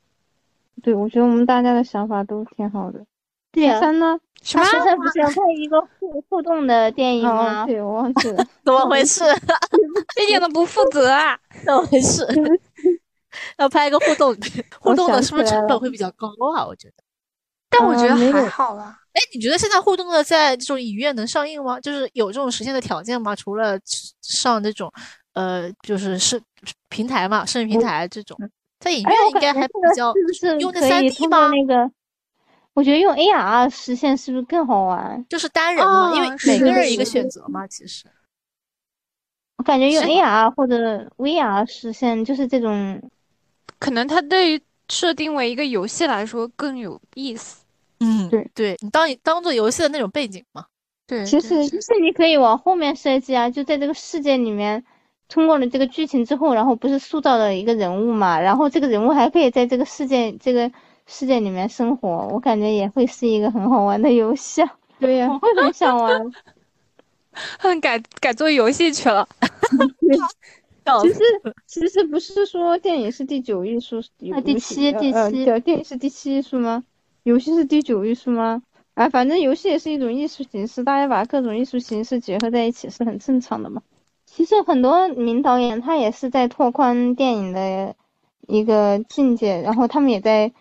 对，我觉得我们大家的想法都挺好的。第三呢？什么？他不是要拍一个互互动的电影吗？对，我忘记了。怎么回事？一点都不负责啊！怎么回事？要拍一个互动，互动的是不是成本会比较高啊？我觉得。但我觉得还好啦。哎，你觉得现在互动的在这种影院能上映吗？就是有这种实现的条件吗？除了上那种。呃，就是是平台嘛，视频平台这种，在影院应该还比较用的三 D 吗？那个，我觉得用 AR 实现是不是更好玩？就是单人嘛，因为每个人一个选择嘛，其实。我感觉用 AR 或者 VR 实现就是这种，可能它对于设定为一个游戏来说更有意思。嗯，对，对你当当做游戏的那种背景嘛。对，其实就是你可以往后面设计啊，就在这个世界里面，通过了这个剧情之后，然后不是塑造了一个人物嘛，然后这个人物还可以在这个世界这个世界里面生活，我感觉也会是一个很好玩的游戏。对呀，我会很想玩。改改做游戏去了。其实其实不是说电影是第九艺术，啊第七第七，电影是第七艺术吗？游戏是第九艺术吗？啊，反正游戏也是一种艺术形式，大家把各种艺术形式结合在一起是很正常的嘛。其实很多名导演他也是在拓宽电影的一个境界，然后他们也在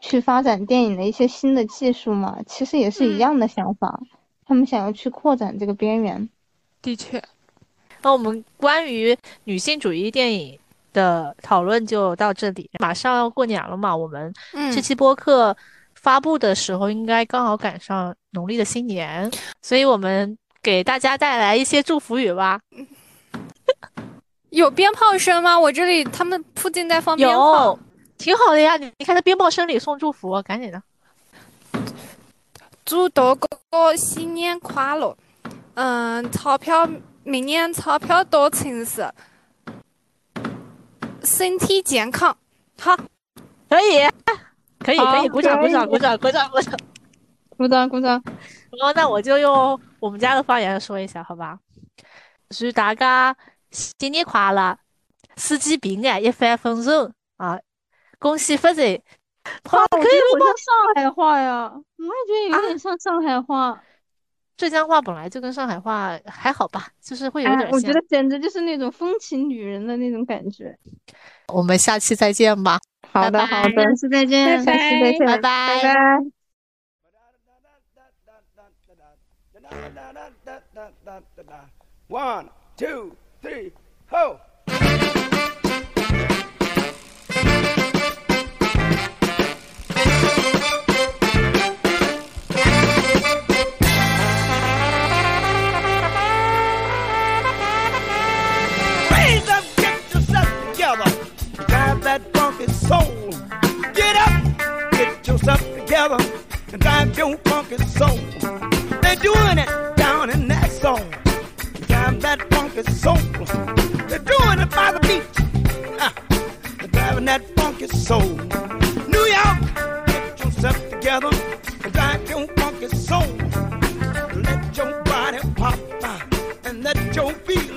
去发展电影的一些新的技术嘛。其实也是一样的想法，他们想要去扩展这个边缘。的确，那我们关于女性主义电影的讨论就到这里。马上要过年了嘛，我们这期播客。发布的时候应该刚好赶上农历的新年，所以我们给大家带来一些祝福语吧。有鞭炮声吗？我这里他们附近在放鞭炮，挺好的呀。你你看，在鞭炮声里送祝福，赶紧的。祝大哥哥新年快乐！嗯，钞票明年钞票多，青色，身体健康。好，可以。可以可以，鼓掌鼓掌鼓掌鼓掌鼓掌，鼓掌鼓掌。哦，那我就用我们家的方言说一下，好吧？祝大家新年快乐，四季平安，一帆风顺啊！恭喜发财！哇，可以不像上海话呀？我也觉得有点像上海话。浙江话本来就跟上海话还好吧，就是会有点像。我觉得简直就是那种风情女人的那种感觉。我们下期再见吧。好的，好的，下期再见，下期再见，拜拜，拜拜。One, two, three, ho! Funky soul. Get up, get yourself together, and drive your funky soul. They're doing it down in that zone. Drive that funky soul. They're doing it by the beach. Uh, they're driving that funky soul. New York, get yourself together, and drive your funky soul. Let your body pop uh, and let your feet